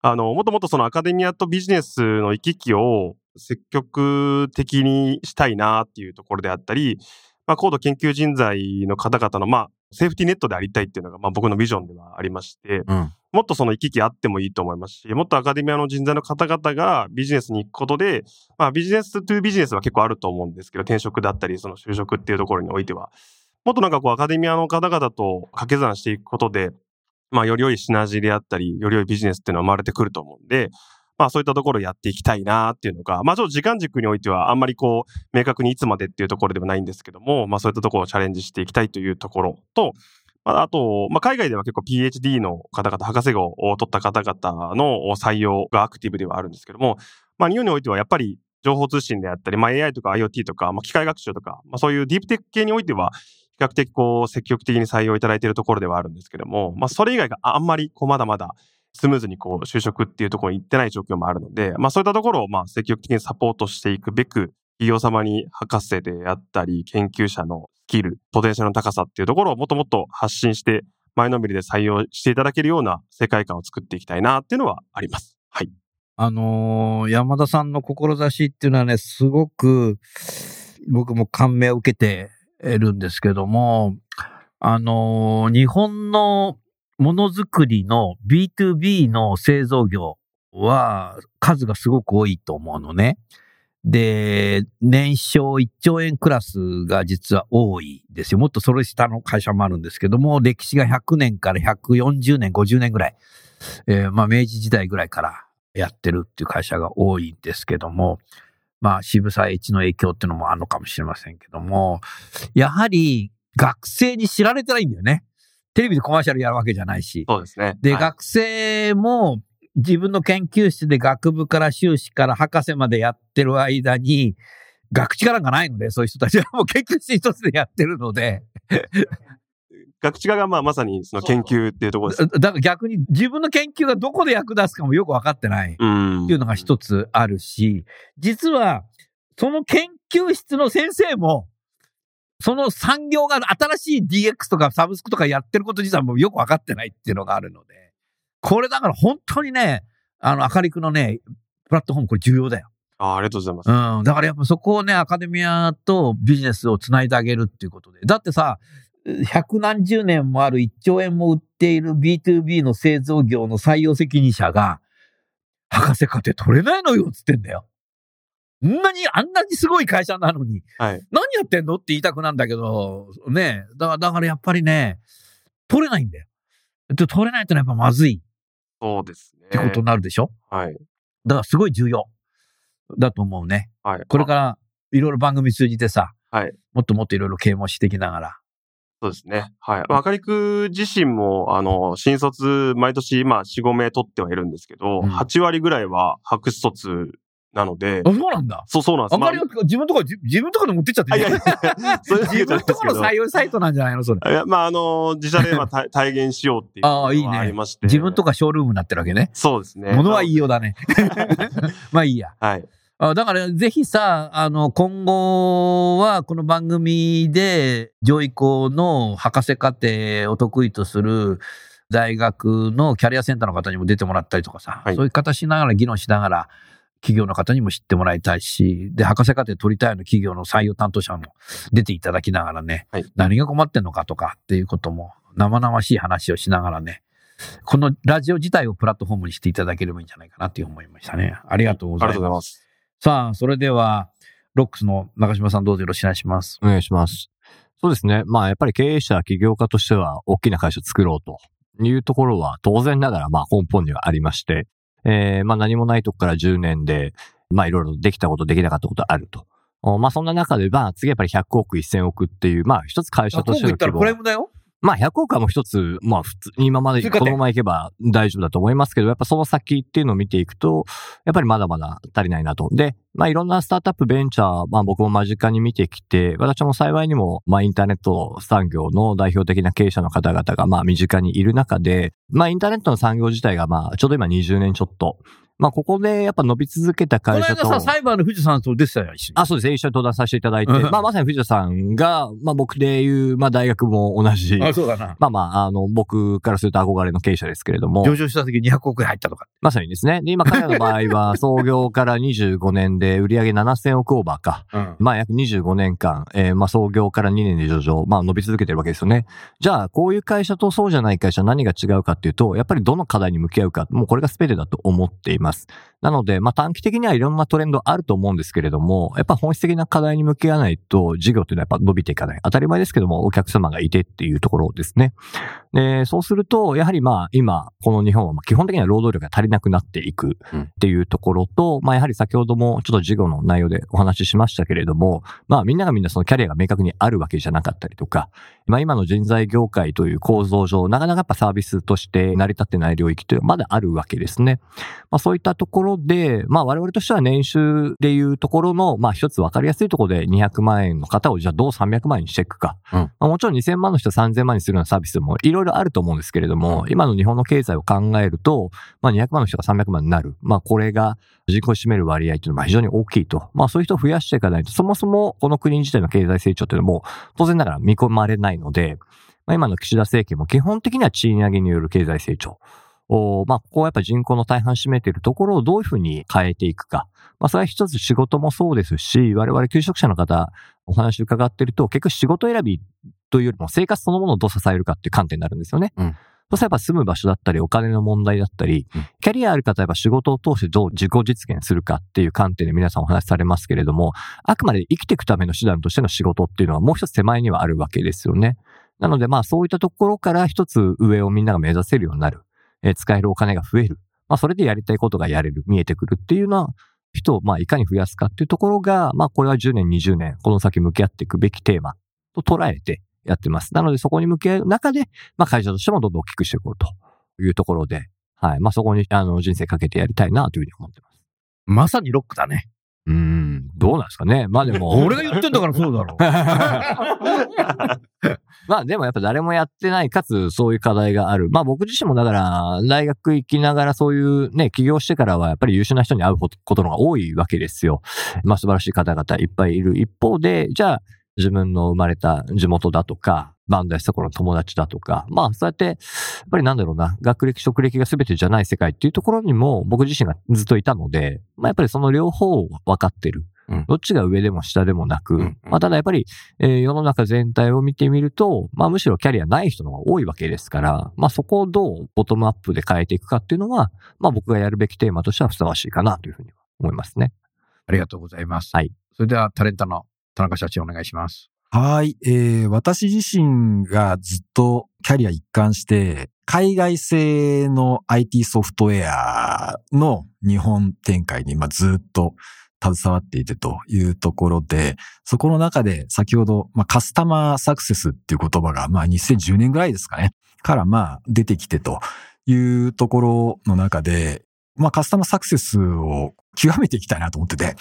あの、もともとそのアカデミアとビジネスの行き来を積極的にしたいなっていうところであったり、まあ、高度研究人材の方々の、まあ、セーフティネットでありたいっていうのが、まあ、僕のビジョンではありまして、うん。もっとその行き来あってもいいと思いますし、もっとアカデミアの人材の方々がビジネスに行くことで、まあ、ビジネストゥビジネスは結構あると思うんですけど、転職だったり、その就職っていうところにおいては、もっとなんかこう、アカデミアの方々と掛け算していくことで、まあ、より良いシナジーであったり、より良いビジネスっていうのは生まれてくると思うんで、まあそういったところをやっていきたいなっていうのが、まあちょっと時間軸においてはあんまりこう明確にいつまでっていうところではないんですけども、まあそういったところをチャレンジしていきたいというところと、まあ、あと、まあ、海外では結構 PhD の方々、博士号を取った方々の採用がアクティブではあるんですけども、まあ、日本においてはやっぱり情報通信であったり、まあ、AI とか IoT とか、まあ、機械学習とか、まあ、そういうディープテック系においては、比較的こう、積極的に採用いただいているところではあるんですけども、まあ、それ以外があんまりこう、まだまだスムーズにこう、就職っていうところに行ってない状況もあるので、まあ、そういったところをまあ、積極的にサポートしていくべく、企業様に博士であったり、研究者のスキル、ポテンシャルの高さっていうところをもっともっと発信して、前のめりで採用していただけるような世界観を作っていきたいなっていうのはあります。はい。あのー山田さんの志っていうのはね、すごく僕も感銘を受けてるんですけども、あのー日本のものづくりの B2B の製造業は数がすごく多いと思うのね。で、年商1兆円クラスが実は多いですよ。もっとそれ下の会社もあるんですけども、歴史が100年から140年、50年ぐらい、えーまあ明治時代ぐらいからやってるっていう会社が多いんですけども、まあ渋沢栄一の影響っていうのもあるのかもしれませんけども、やはり学生に知られてないんだよね。テレビでコマーシャルやるわけじゃないし。そうですね。で、はい学生も自分の研究室で学部から修士から博士までやってる間に、学力がないので、そういう人たちはもう研究室一つでやってるので、学知化がまあまさにその研究っていうところです。だから逆に自分の研究がどこで役立つかもよくわかってない。うんっていうのが一つあるし、実は、その研究室の先生も、その産業が新しい DX とかサブスクとかやってること自体もよくわかってないっていうのがあるので、これだから本当にね、あの、明るくのね、プラットフォームこれ重要だよ。あありがとうございます。うん。だからやっぱそこをね、アカデミアとビジネスをつないであげるっていうことで。だってさ、百何十年もある1兆円も売っている B2B の製造業の採用責任者が、博士課程取れないのよっつってんだよ。んなに、あんなにすごい会社なのに、はい。何やってんのって言いたくなんだけど、ねだから、だからやっぱりね、取れないんだよ。で取れないとやっぱまずいそうですね。ってことになるでしょ、はい。だからすごい重要だと思うね。はい。これからいろいろ番組通じてさ、はい。もっともっといろいろ啓蒙していきながら。そうですね。はい。まあ、明るく自身も、あの、新卒、毎年、まあ、4、5名取ってはいるんですけど、うん8割ぐらいは白卒なのであ、、そうなんだ。そう、そうなんです。あんまり自分とか、自自分とかで持ってっちゃってあ、いやいや、いうわけ自。分とこの採用サイトなんじゃないのそれ。いや、まあ、あの、自社でまあ [LAUGHS] 体体現しようっていうのああいいねがありまして。自分とかショールームになってるわけね。そうですね。物はいいようだね。[LAUGHS] まあいいや。はい。あだから、ぜひさ、あの、今後は、この番組で、上位校の博士課程を得意とする大学のキャリアセンターの方にも出てもらったりとかさ、はいそういう形しながら議論しながら、企業の方にも知ってもらいたいし、で、博士課程取りたいの企業の採用担当者も出ていただきながらね、はい何が困ってんのかとかっていうことも生々しい話をしながらね、このラジオ自体をプラットフォームにしていただければいいんじゃないかなっていう思いましたね。ありがとうごありがとうございざいま。ますす。さあ、それでは、ロックスの中島さんどうぞよろしくお願いします。お願いします。そうですね。まあやっぱり経営者、起業家としては大きな会社を作ろうというところは当然ながらまあ根本にはありまして、えーまあ何もないとこから10年で、まあいろいろできたことできなかったことあると。おまあそんな中で、まあ次やっぱり100億1000億っていう、まあ一つ会社としての規模言ったらプ。ライムだよ。まあ100億はもう一つ、まあ普通に今までこのままいけば大丈夫だと思いますけど、やっぱその先っていうのを見ていくと、やっぱりまだまだ足りないなと。で、まあいろんなスタートアップ、ベンチャー、まあ僕も間近に見てきて、私も幸いにも、まあインターネット産業の代表的な経営者の方々がまあ身近にいる中で、まあインターネットの産業自体がまあちょうど今20年ちょっと。まあここでやっぱ伸び続けたこの会社と。間さ、サイバーの富士山と出てたよ、一緒に。あ、そうですね。一緒に登壇させていただいて、うんまあまさに藤田さんが、まあ僕でいう、まあ大学も同じ。あ、そうだな。まあまあ、あの、僕からすると憧れの経営者ですけれども、上場した時200億円入ったとか。まさにですね。で、今彼らの場合は、[LAUGHS] 創業から25年で売上7000億オーバーか。うん。まあ約25年間、えーまあ創業から2年で上場、まあ伸び続けてるわけですよね。じゃあ、こういう会社とそうじゃない会社何が違うかっていうと、やっぱりどの課題に向き合うか、もうこれが全てだと思っていまます。なので、まあ短期的にはいろんなトレンドあると思うんですけれども、やっぱ本質的な課題に向き合わないと事業っていうのはやっぱ伸びていかない。当たり前ですけども、お客様がいてっていうところですね。で、そうすると、やはりまあ今、この日本はまあ基本的には労働力が足りなくなっていくっていうところと、まあやはり先ほどもちょっと事業の内容でお話ししましたけれども、まあみんながみんなそのキャリアが明確にあるわけじゃなかったりとか、まあ今の人材業界という構造上、なかなかやっぱサービスとして成り立ってない領域というのはまだあるわけですね。まあそういったところで、まあ我々としては年収でいうところの、まあ一つ分かりやすいところで200万円の方をじゃあどう300万円にしていくか。うんまあもちろん2000万の人3000万にするようなサービスもいろいろあると思うんですけれども、今の日本の経済を考えると、まあ200万の人が300万になる。まあこれが人口を占める割合というのは非常に大きいと。まあそういう人を増やしていかないと、そもそもこの国自体の経済成長というのも当然ながら見込まれないので、まあ今の岸田政権も基本的には賃上げによる経済成長。おまあ、ここはやっぱ人口の大半占めているところをどういうふうに変えていくか。まあ、それは一つ仕事もそうですし、我々求職者の方、お話伺ってると、結局仕事選びというよりも生活そのものをどう支えるかっていう観点になるんですよね。うんそしたらやっぱ住む場所だったり、お金の問題だったり、うんキャリアある方はやっぱ仕事を通してどう自己実現するかっていう観点で皆さんお話しされますけれども、あくまで生きていくための手段としての仕事っていうのはもう一つ手前にはあるわけですよね。なのでまあそういったところから一つ上をみんなが目指せるようになる。え使えるお金が増える。まあそれでやりたいことがやれる、見えてくるっていうような人をまあいかに増やすかっていうところが、まあこれは10年、20年、この先向き合っていくべきテーマと捉えてやってます。なのでそこに向き合う中で、まあ会社としてもどんどん大きくしていこうというところで、はい。まあそこにあの人生かけてやりたいなというふうに思ってます。まさにロックだね。うーん、どうなんですかね。まあでも。[LAUGHS] 俺が言ってんだからそうだろう。[LAUGHS] まあでもやっぱ誰もやってない、かつそういう課題がある。まあ僕自身もだから、大学行きながらそういうね、起業してからはやっぱり優秀な人に会うことのが多いわけですよ。まあ素晴らしい方々いっぱいいる一方で、じゃあ自分の生まれた地元だとか、バンドやした頃の友達だとか、まあそうやって、やっぱりなんだろうな、学歴、職歴が全てじゃない世界っていうところにも僕自身がずっといたので、まあやっぱりその両方を分かってる。うんどっちが上でも下でもなく、うんうんまあただやっぱり、えー世の中全体を見てみると、まあむしろキャリアない人の方が多いわけですから、まあそこをどうボトムアップで変えていくかっていうのは、まあ僕がやるべきテーマとしてはふさわしいかなというふうには思いますね。ありがとうございます。はい。それではタレントの田中社長お願いします。はい、えー、私自身がずっとキャリア一貫して、海外製の IT ソフトウェアの日本展開に、まあ、ずっと携わっていてというところで、そこの中で先ほど、まあ、カスタマーサクセスっていう言葉が、まあ、2010年ぐらいですかね、からまあ、出てきてというところの中で、まあ、カスタマーサクセスを極めていきたいなと思ってて、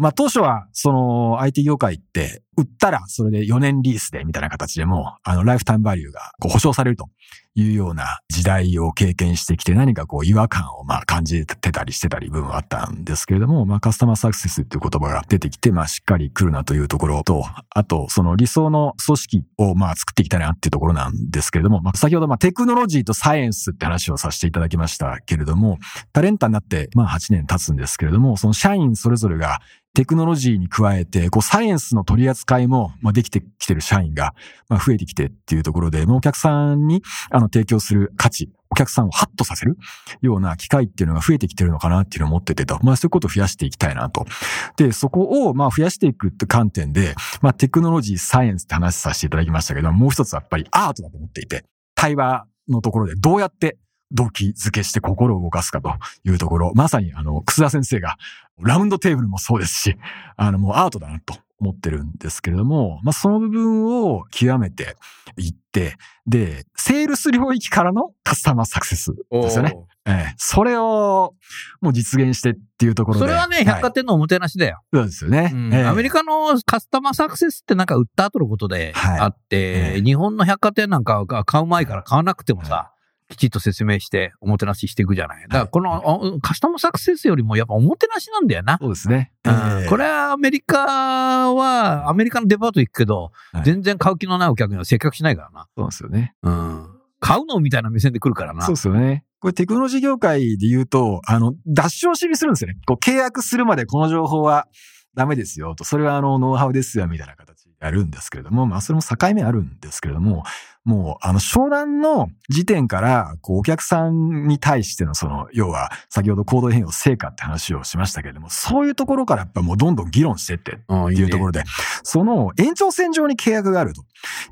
まあ当初は、その IT 業界って、売ったらそれで4年リースでみたいな形でも、あの、ライフタイムバリューがこう保証されると。いうような時代を経験してきて何かこう違和感をまあ感じてたりしてたり部分はあったんですけれども、まあカスタマーサクセスっていう言葉が出てきて、まあしっかり来るなというところと、あとその理想の組織をまあ作っていきたいなっていうところなんですけれども、まあ先ほどまあテクノロジーとサイエンスって話をさせていただきましたけれども、タレンタになってまあ8年経つんですけれども、その社員それぞれがテクノロジーに加えて、こう、サイエンスの取り扱いも、まあ、できてきてる社員が、まあ、増えてきてっていうところで、もうお客さんに、あの、提供する価値、お客さんをハッとさせるような機会っていうのが増えてきてるのかなっていうのを思っててと、まあ、そういうことを増やしていきたいなと。で、そこを、まあ、増やしていくって観点で、まあ、テクノロジー、サイエンスって話させていただきましたけど、もう一つはやっぱりアートだと思っていて、対話のところでどうやって動機づけして心を動かすかというところ、まさにあの、楠田先生が、ラウンドテーブルもそうですし、あの、もうアートだなと思ってるんですけれども、まあ、その部分を極めていって、で、セールス領域からのカスタマーサクセスですよね。ええ、それをもう実現してっていうところで。それはね、い百貨店のおもてなしだよ。そうですよね。うんええアメリカのカスタマーサクセスってなんか売った後のことではいあって、ええ日本の百貨店なんかが買う前から買わなくてもさ、きちっと説明しておもてなししていくじゃない。だからこのおカスタマーサクセスよりもやっぱおもてなしなんだよな。そうですね。うんええこれはアメリカは、アメリカのデパート行くけど、はい全然買う気のないお客には接客しないからそうですよね。な。うん。買うのみたいな目線で来るからな。そうですよね。これテクノロジー業界で言うと、あの、出し惜しみするんですよね。こう契約するまでこの情報はダメですよと、それはあの、ノウハウですよみたいな形でやるんですけれども、まあそれも境目あるんですけれども、もう、あの、商談の時点から、こう、お客さんに対しての、その、要は、先ほど行動変容成果って話をしましたけれども、そういうところからやっぱもうどんどん議論してってうんっていうところで、その延長線上に契約があると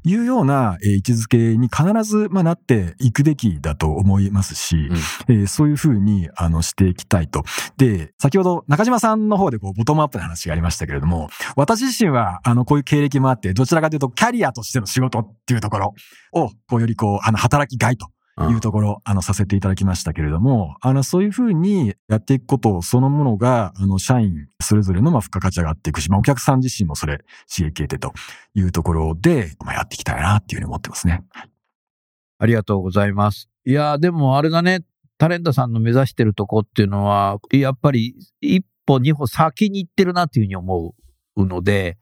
いうような、えー位置づけに必ず、まあ、なっていくべきだと思いますし、えーそういうふうに、あの、していきたいと。で、先ほど中島さんの方でこう、ボトムアップの話がありましたけれども、私自身は、あの、こういう経歴もあって、どちらかというと、キャリアとしての仕事っていうところを、こう、よりこう、あの、働きがいと。いうところ、あの、させていただきましたけれども、あの、そういうふうにやっていくことそのものが、あの、社員それぞれの、まあ、付加価値が上がっていくし、まあ、お客さん自身もそれ刺激得てというところで、まあ、やっていきたいなっていうふうに思ってますね。ありがとうございます。いやー、でもあれだね、タレントさんの目指してるとこっていうのは、やっぱり一歩二歩先に行ってるなっていうふうに思うので、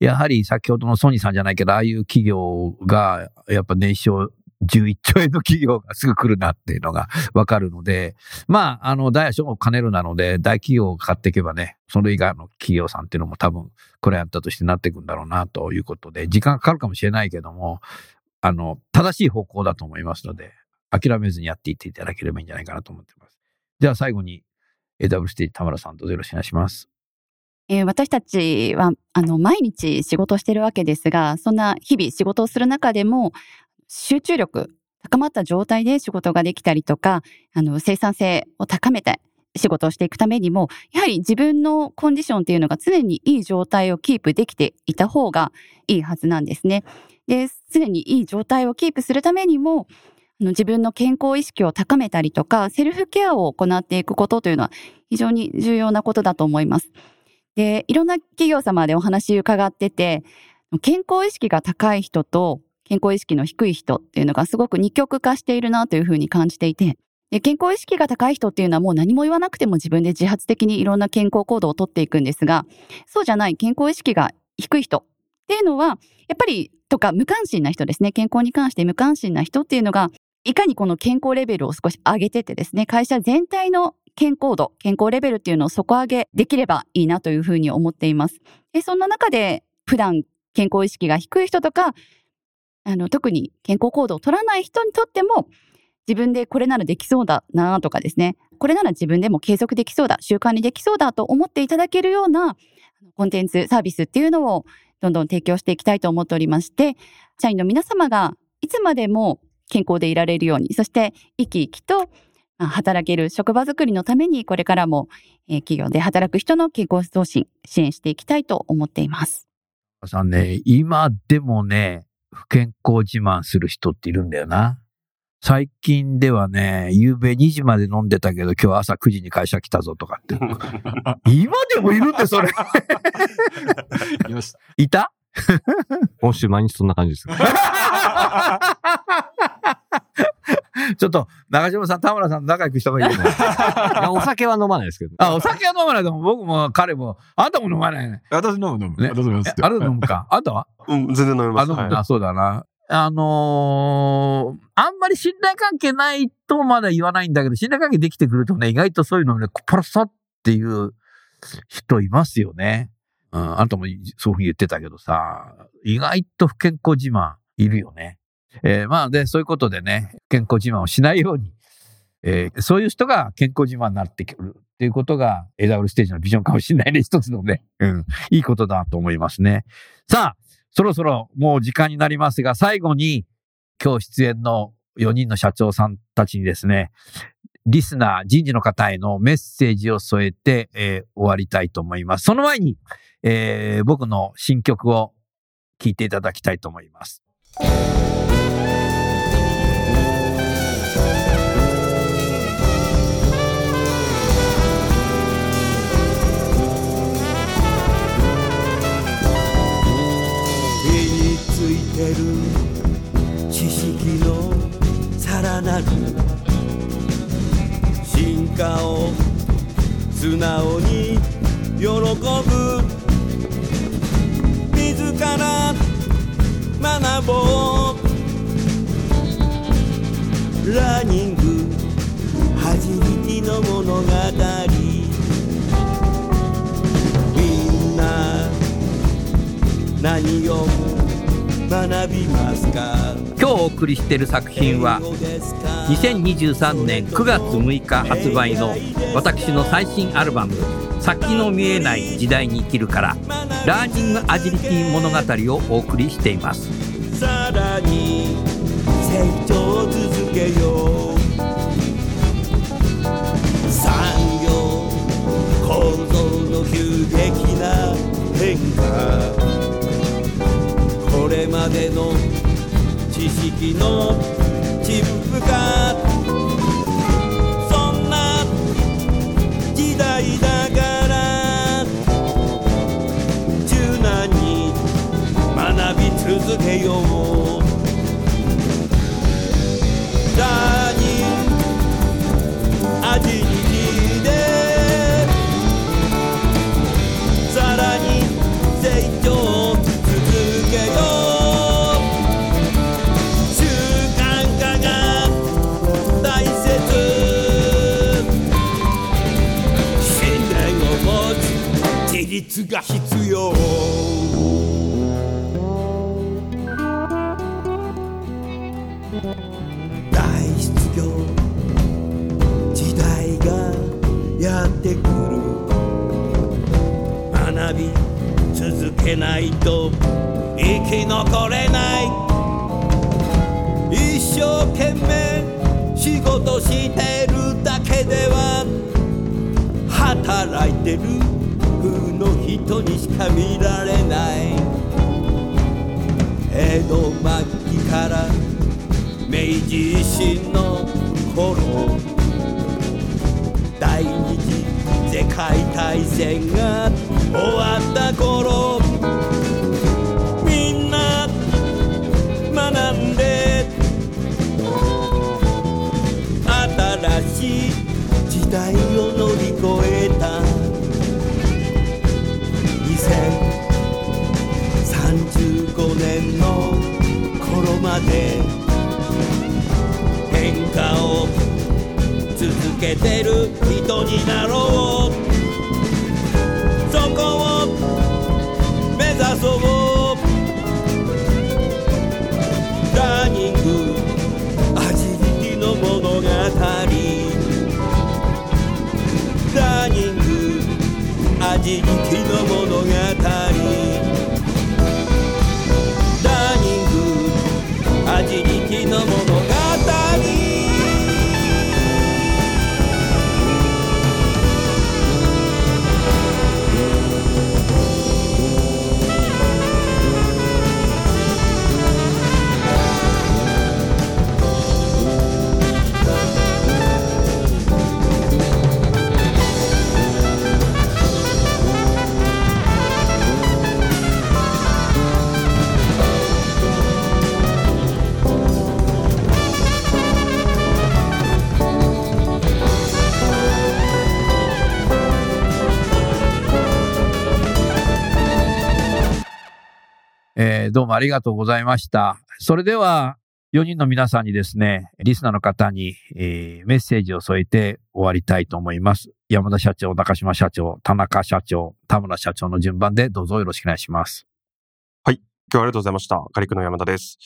やはり先ほどのソニーさんじゃないけど、ああいう企業が、やっぱ年商11兆円の企業がすぐ来るなっていうのがわかるので、まあ、あの、大小も兼ねるなので、大企業を買っていけばね、それ以外の企業さんっていうのも多分、クライアントとしてなっていくんだろうなということで、時間かかるかもしれないけども、あの、正しい方向だと思いますので、諦めずにやっていっていただければいいんじゃないかなと思ってます。じゃあ最後に、AW ステージ田村さんどうぞよろしくお願いします。えー私たちは、あの、毎日仕事してるわけですが、そんな日々仕事をする中でも、集中力、高まった状態で仕事ができたりとか、あの、生産性を高めて仕事をしていくためにも、やはり自分のコンディションっていうのが常にいい状態をキープできていた方がいいはずなんですね。で、常にいい状態をキープするためにも、自分の健康意識を高めたりとか、セルフケアを行っていくことというのは非常に重要なことだと思います。で、いろんな企業様でお話伺ってて、健康意識が高い人と健康意識の低い人っていうのがすごく二極化しているなというふうに感じていて、で健康意識が高い人っていうのはもう何も言わなくても自分で自発的にいろんな健康行動をとっていくんですが、そうじゃない健康意識が低い人っていうのは、やっぱり、とか無関心な人ですね。健康に関して無関心な人っていうのが、いかにこの健康レベルを少し上げててですね、会社全体の健康度、健康レベルっていうのを底上げできればいいなというふうに思っています。でそんな中で、普段健康意識が低い人とか、あの、特に健康行動を取らない人にとっても、自分でこれならできそうだなとかですね、これなら自分でも継続できそうだ、習慣にできそうだと思っていただけるようなコンテンツ、サービスっていうのをどんどん提供していきたいと思っておりまして、社員の皆様がいつまでも健康でいられるように、そして生き生きと働ける職場づくりのためにこれからもえー企業で働く人の健康増進、支援していきたいと思っています。さんね、今でもね、不健康自慢する人っているんだよな。最近ではね、夕べ2時まで飲んでたけど、今日朝9時に会社来たぞとかって。[LAUGHS] 今でもいるんで、それ。いました。[LAUGHS] いた？今週毎日そんな感じです。[LAUGHS] [LAUGHS] ちょっと、中島さん、田村さんと仲良くした方がいいよね。[LAUGHS] お酒は飲まないですけど。あ、お酒は飲まないでも、僕も彼も、あんたも飲まないね。私飲む飲む。ね私飲みますえあなた飲むか？あんたは？うん、全然飲めまあ、す。はい飲むな、そうだな。あのーあんまり信頼関係ないとまだ言わないんだけど、信頼関係できてくるとね、意外とそういうのね、パラサっていう人いますよね。うん、あんたもそういうふうに言ってたけどさ、意外と不健康自慢いるよね。えーまあで、そういうことでね、健康自慢をしないように、えーそういう人が健康自慢になってくるっていうことが AW ステージのビジョンかもしれないね、一つのね。うん、いいことだと思いますね。さあ、そろそろもう時間になりますが、最後に今日出演の4人の社長さんたちにですね、リスナー、人事の方へのメッセージを添えて、えー終わりたいと思います。その前に、えー僕の新曲を聴いていただきたいと思います。身についてる知識のさらなる進化を素直に喜ぶ。自ら学ぼうラーニング初リティの物語。みんな何を学びますか？今日お送りしている作品は2023年9月6日発売の私の最新アルバム「先の見えない時代に生きる」から「ラーニングアジリティ物語」をお送りしています。さらに成長を続けよう。産業構造の急激な変化。これまでの知識の陳腐化。そんな時代だから。柔軟に学び続けよう。つが。必要大失業時代がやってくる。学び続けないと生き残れない。一生懸命仕事してるだけでは働いてる。風の人にしか見られない。江戸末期から明治維新の頃第二次世界大戦が終わった頃みんな学んで新しい時代で変化を続けてる。人になろう。そこを目指そう。ラーニングアジリティの物語。ラーニングアジリティの物語。えーどうもありがとうございました。それでは、4人の皆さんにですね、リスナーの方に、えーメッセージを添えて終わりたいと思います。山田社長、中島社長、田中社長、田村社長の順番でどうぞよろしくお願いします。はい今日はありがとうございました。カリクの山田です。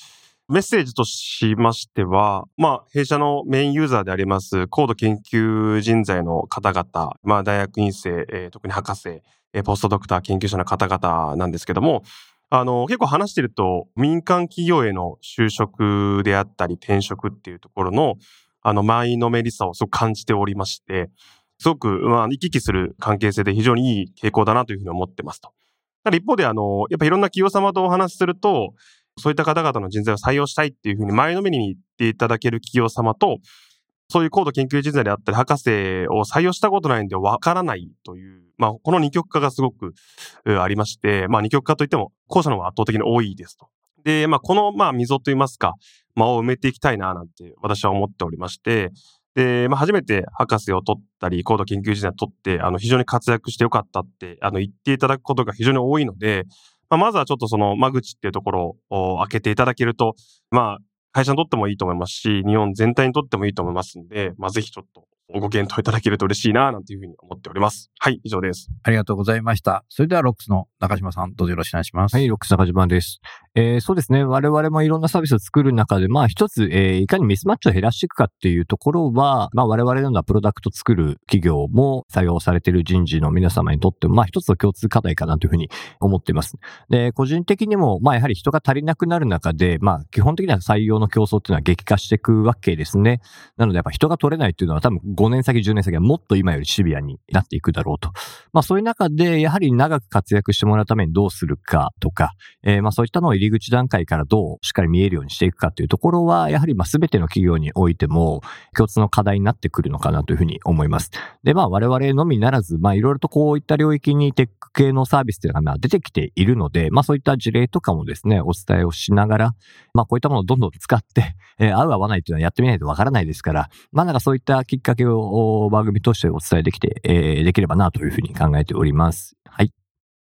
メッセージとしましては、まあ、弊社のメインユーザーであります、高度研究人材の方々、まあ、大学院生、えー特に博士、えーポストドクター研究者の方々なんですけども、あの、結構話してると、民間企業への就職であったり、転職っていうところの、あの、前のめりさをすごく感じておりまして、すごく、まあ、行き来する関係性で非常にいい傾向だなというふうに思ってますと。ただ一方で、あの、やっぱいろんな企業様とお話しすると、そういった方々の人材を採用したいっていうふうに前のめりに言っていただける企業様と、そういう高度研究人材であったり、博士を採用したことないんでわからないという、まあ、この二極化がすごくありまして、まあ、二極化といっても、後者の方が圧倒的に多いですと。で、まあ、この、まあ、溝といいますか、間を埋めていきたいな、なんて私は思っておりまして、で、まあ、初めて博士を取ったり、高度研究人材を取って、あの、非常に活躍してよかったって、あの、言っていただくことが非常に多いので、まあ、まずはちょっとその間口っていうところを開けていただけると、まあ、会社にとってもいいと思いますし、日本全体にとってもいいと思いますんで、まあ、ぜひちょっとご検討いただけると嬉しいな、なんていうふうに思っております。はい、以上です。ありがとうございました。それでは、ロックスの中島さん、どうぞよろしくお願いします。はい、ロックス中島です。えーそうですね。我々もいろんなサービスを作る中で、まあ一つ、えーいかにミスマッチを減らしていくかっていうところは、まあ我々のようなプロダクト作る企業も採用されている人事の皆様にとっても、まあ一つの共通課題かなというふうに思っています。で、個人的にも、まあやはり人が足りなくなる中で、まあ基本的には採用の競争っていうのは激化していくわけですね。なのでやっぱ人が取れないっていうのは多分5年先、10年先はもっと今よりシビアになっていくだろうと。まあそういう中で、やはり長く活躍してもらうためにどうするかとか、えーまあそういったのを入り口段階からどうしっかり見えるようにしていくかというところは、やはりまあ全ての企業においても共通の課題になってくるのかなというふうに思います。で、まあ我々のみならず、まあいろいろとこういった領域にテック系のサービスというのが出てきているので、まあそういった事例とかもですね、お伝えをしながら、まあこういったものをどんどん使って、えー合う合わないというのはやってみないとわからないですから、まあなんかそういったきっかけをを番組としてお伝えできて、えーできればなというふうに考えております。はい。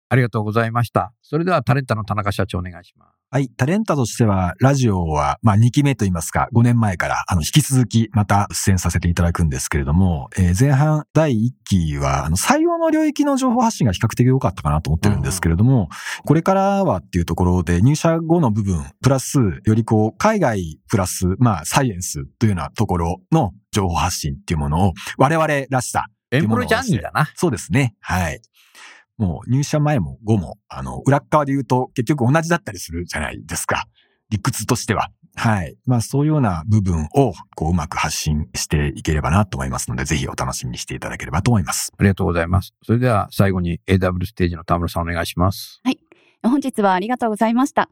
ありがとうございました。それでは、タレンタの田中社長、お願いします。はい。タレンタとしては、ラジオは、まあ、2期目といいますか、5年前から、あの、引き続き、また出演させていただくんですけれども、えー前半、第1期は、あの、採用の領域の情報発信が比較的良かったかなと思ってるんですけれども、これからはっていうところで、入社後の部分、プラス、よりこう、海外プラス、まあ、サイエンスというようなところの情報発信っていうものを、我々らしさ、エンプロイジャーニーだな。そうですね。はい。もう入社前も後も、あの、裏っ側で言うと結局同じだったりするじゃないですか。理屈としては。はい。まあそういうような部分を、こう、うまく発信していければなと思いますので、ぜひお楽しみにしていただければと思います。ありがとうございます。それでは、最後に AW ステージの田村さん、お願いします。本日はありがとうございました。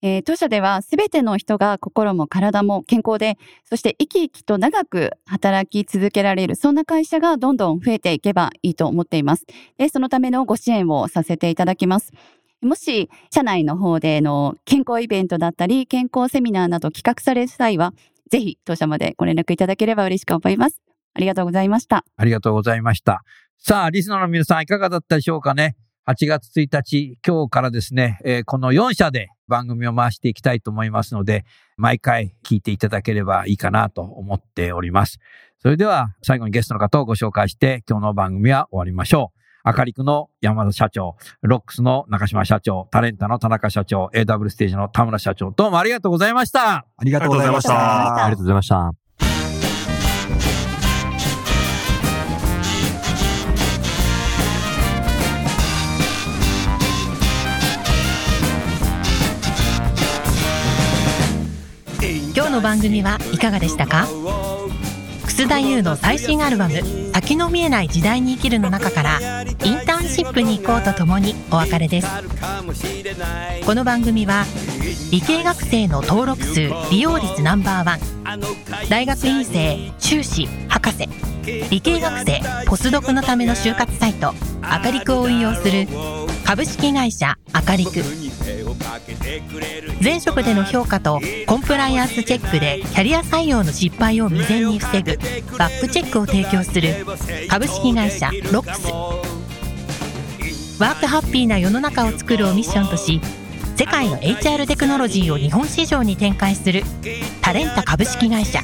えー当社ではすべての人が心も体も健康で、そして生き生きと長く働き続けられる、そんな会社がどんどん増えていけばいいと思っています。で、そのためのご支援をさせていただきます。もし、社内の方での健康イベントだったり、健康セミナーなど企画される際は、ぜひ当社までご連絡いただければ嬉しく思います。ありがとうございました。ありがとうございました。さあ、リスナーの皆さん、いかがだったでしょうかね？8月1日、今日からですね、えーこの4社で番組を回していきたいと思いますので、毎回聞いていただければいいかなと思っております。それでは、最後にゲストの方をご紹介して、今日の番組は終わりましょう。アカリクの山田社長、ロックスの中島社長、タレンタの田中社長、AW ステージの田村社長、どうもありがとうございました。ありがとうございましたありがとうございました。日の番組はいかがでしたか？楠田優の最新アルバム「先の見えない時代に生きる」の中から「インンシップに行こう」とともにお別れです。この番組は理系学生の登録数利用率ナンバーワン大学院生修士博士理系学生ポスドクのための就活サイトアカリクを運用する株式会社アカリク前職での評価とコンプライアンスチェックでキャリア採用の失敗を未然に防ぐバックチェックを提供する株式会社ロックス。ワークハッピーな世の中を作るをミッションとし世界の HR テクノロジーを日本市場に展開するタレンタ株式会社。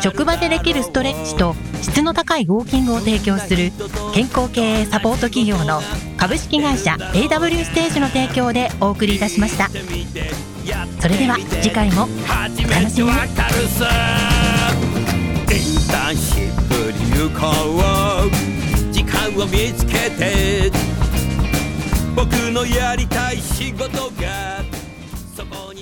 職場でできるストレッチと質の高いウォーキングを提供する健康経営サポート企業の株式会社 AW ステージの提供でお送りいたしました。それでは次回もお楽しみに。を見つけて僕のやりたい仕事がそこに。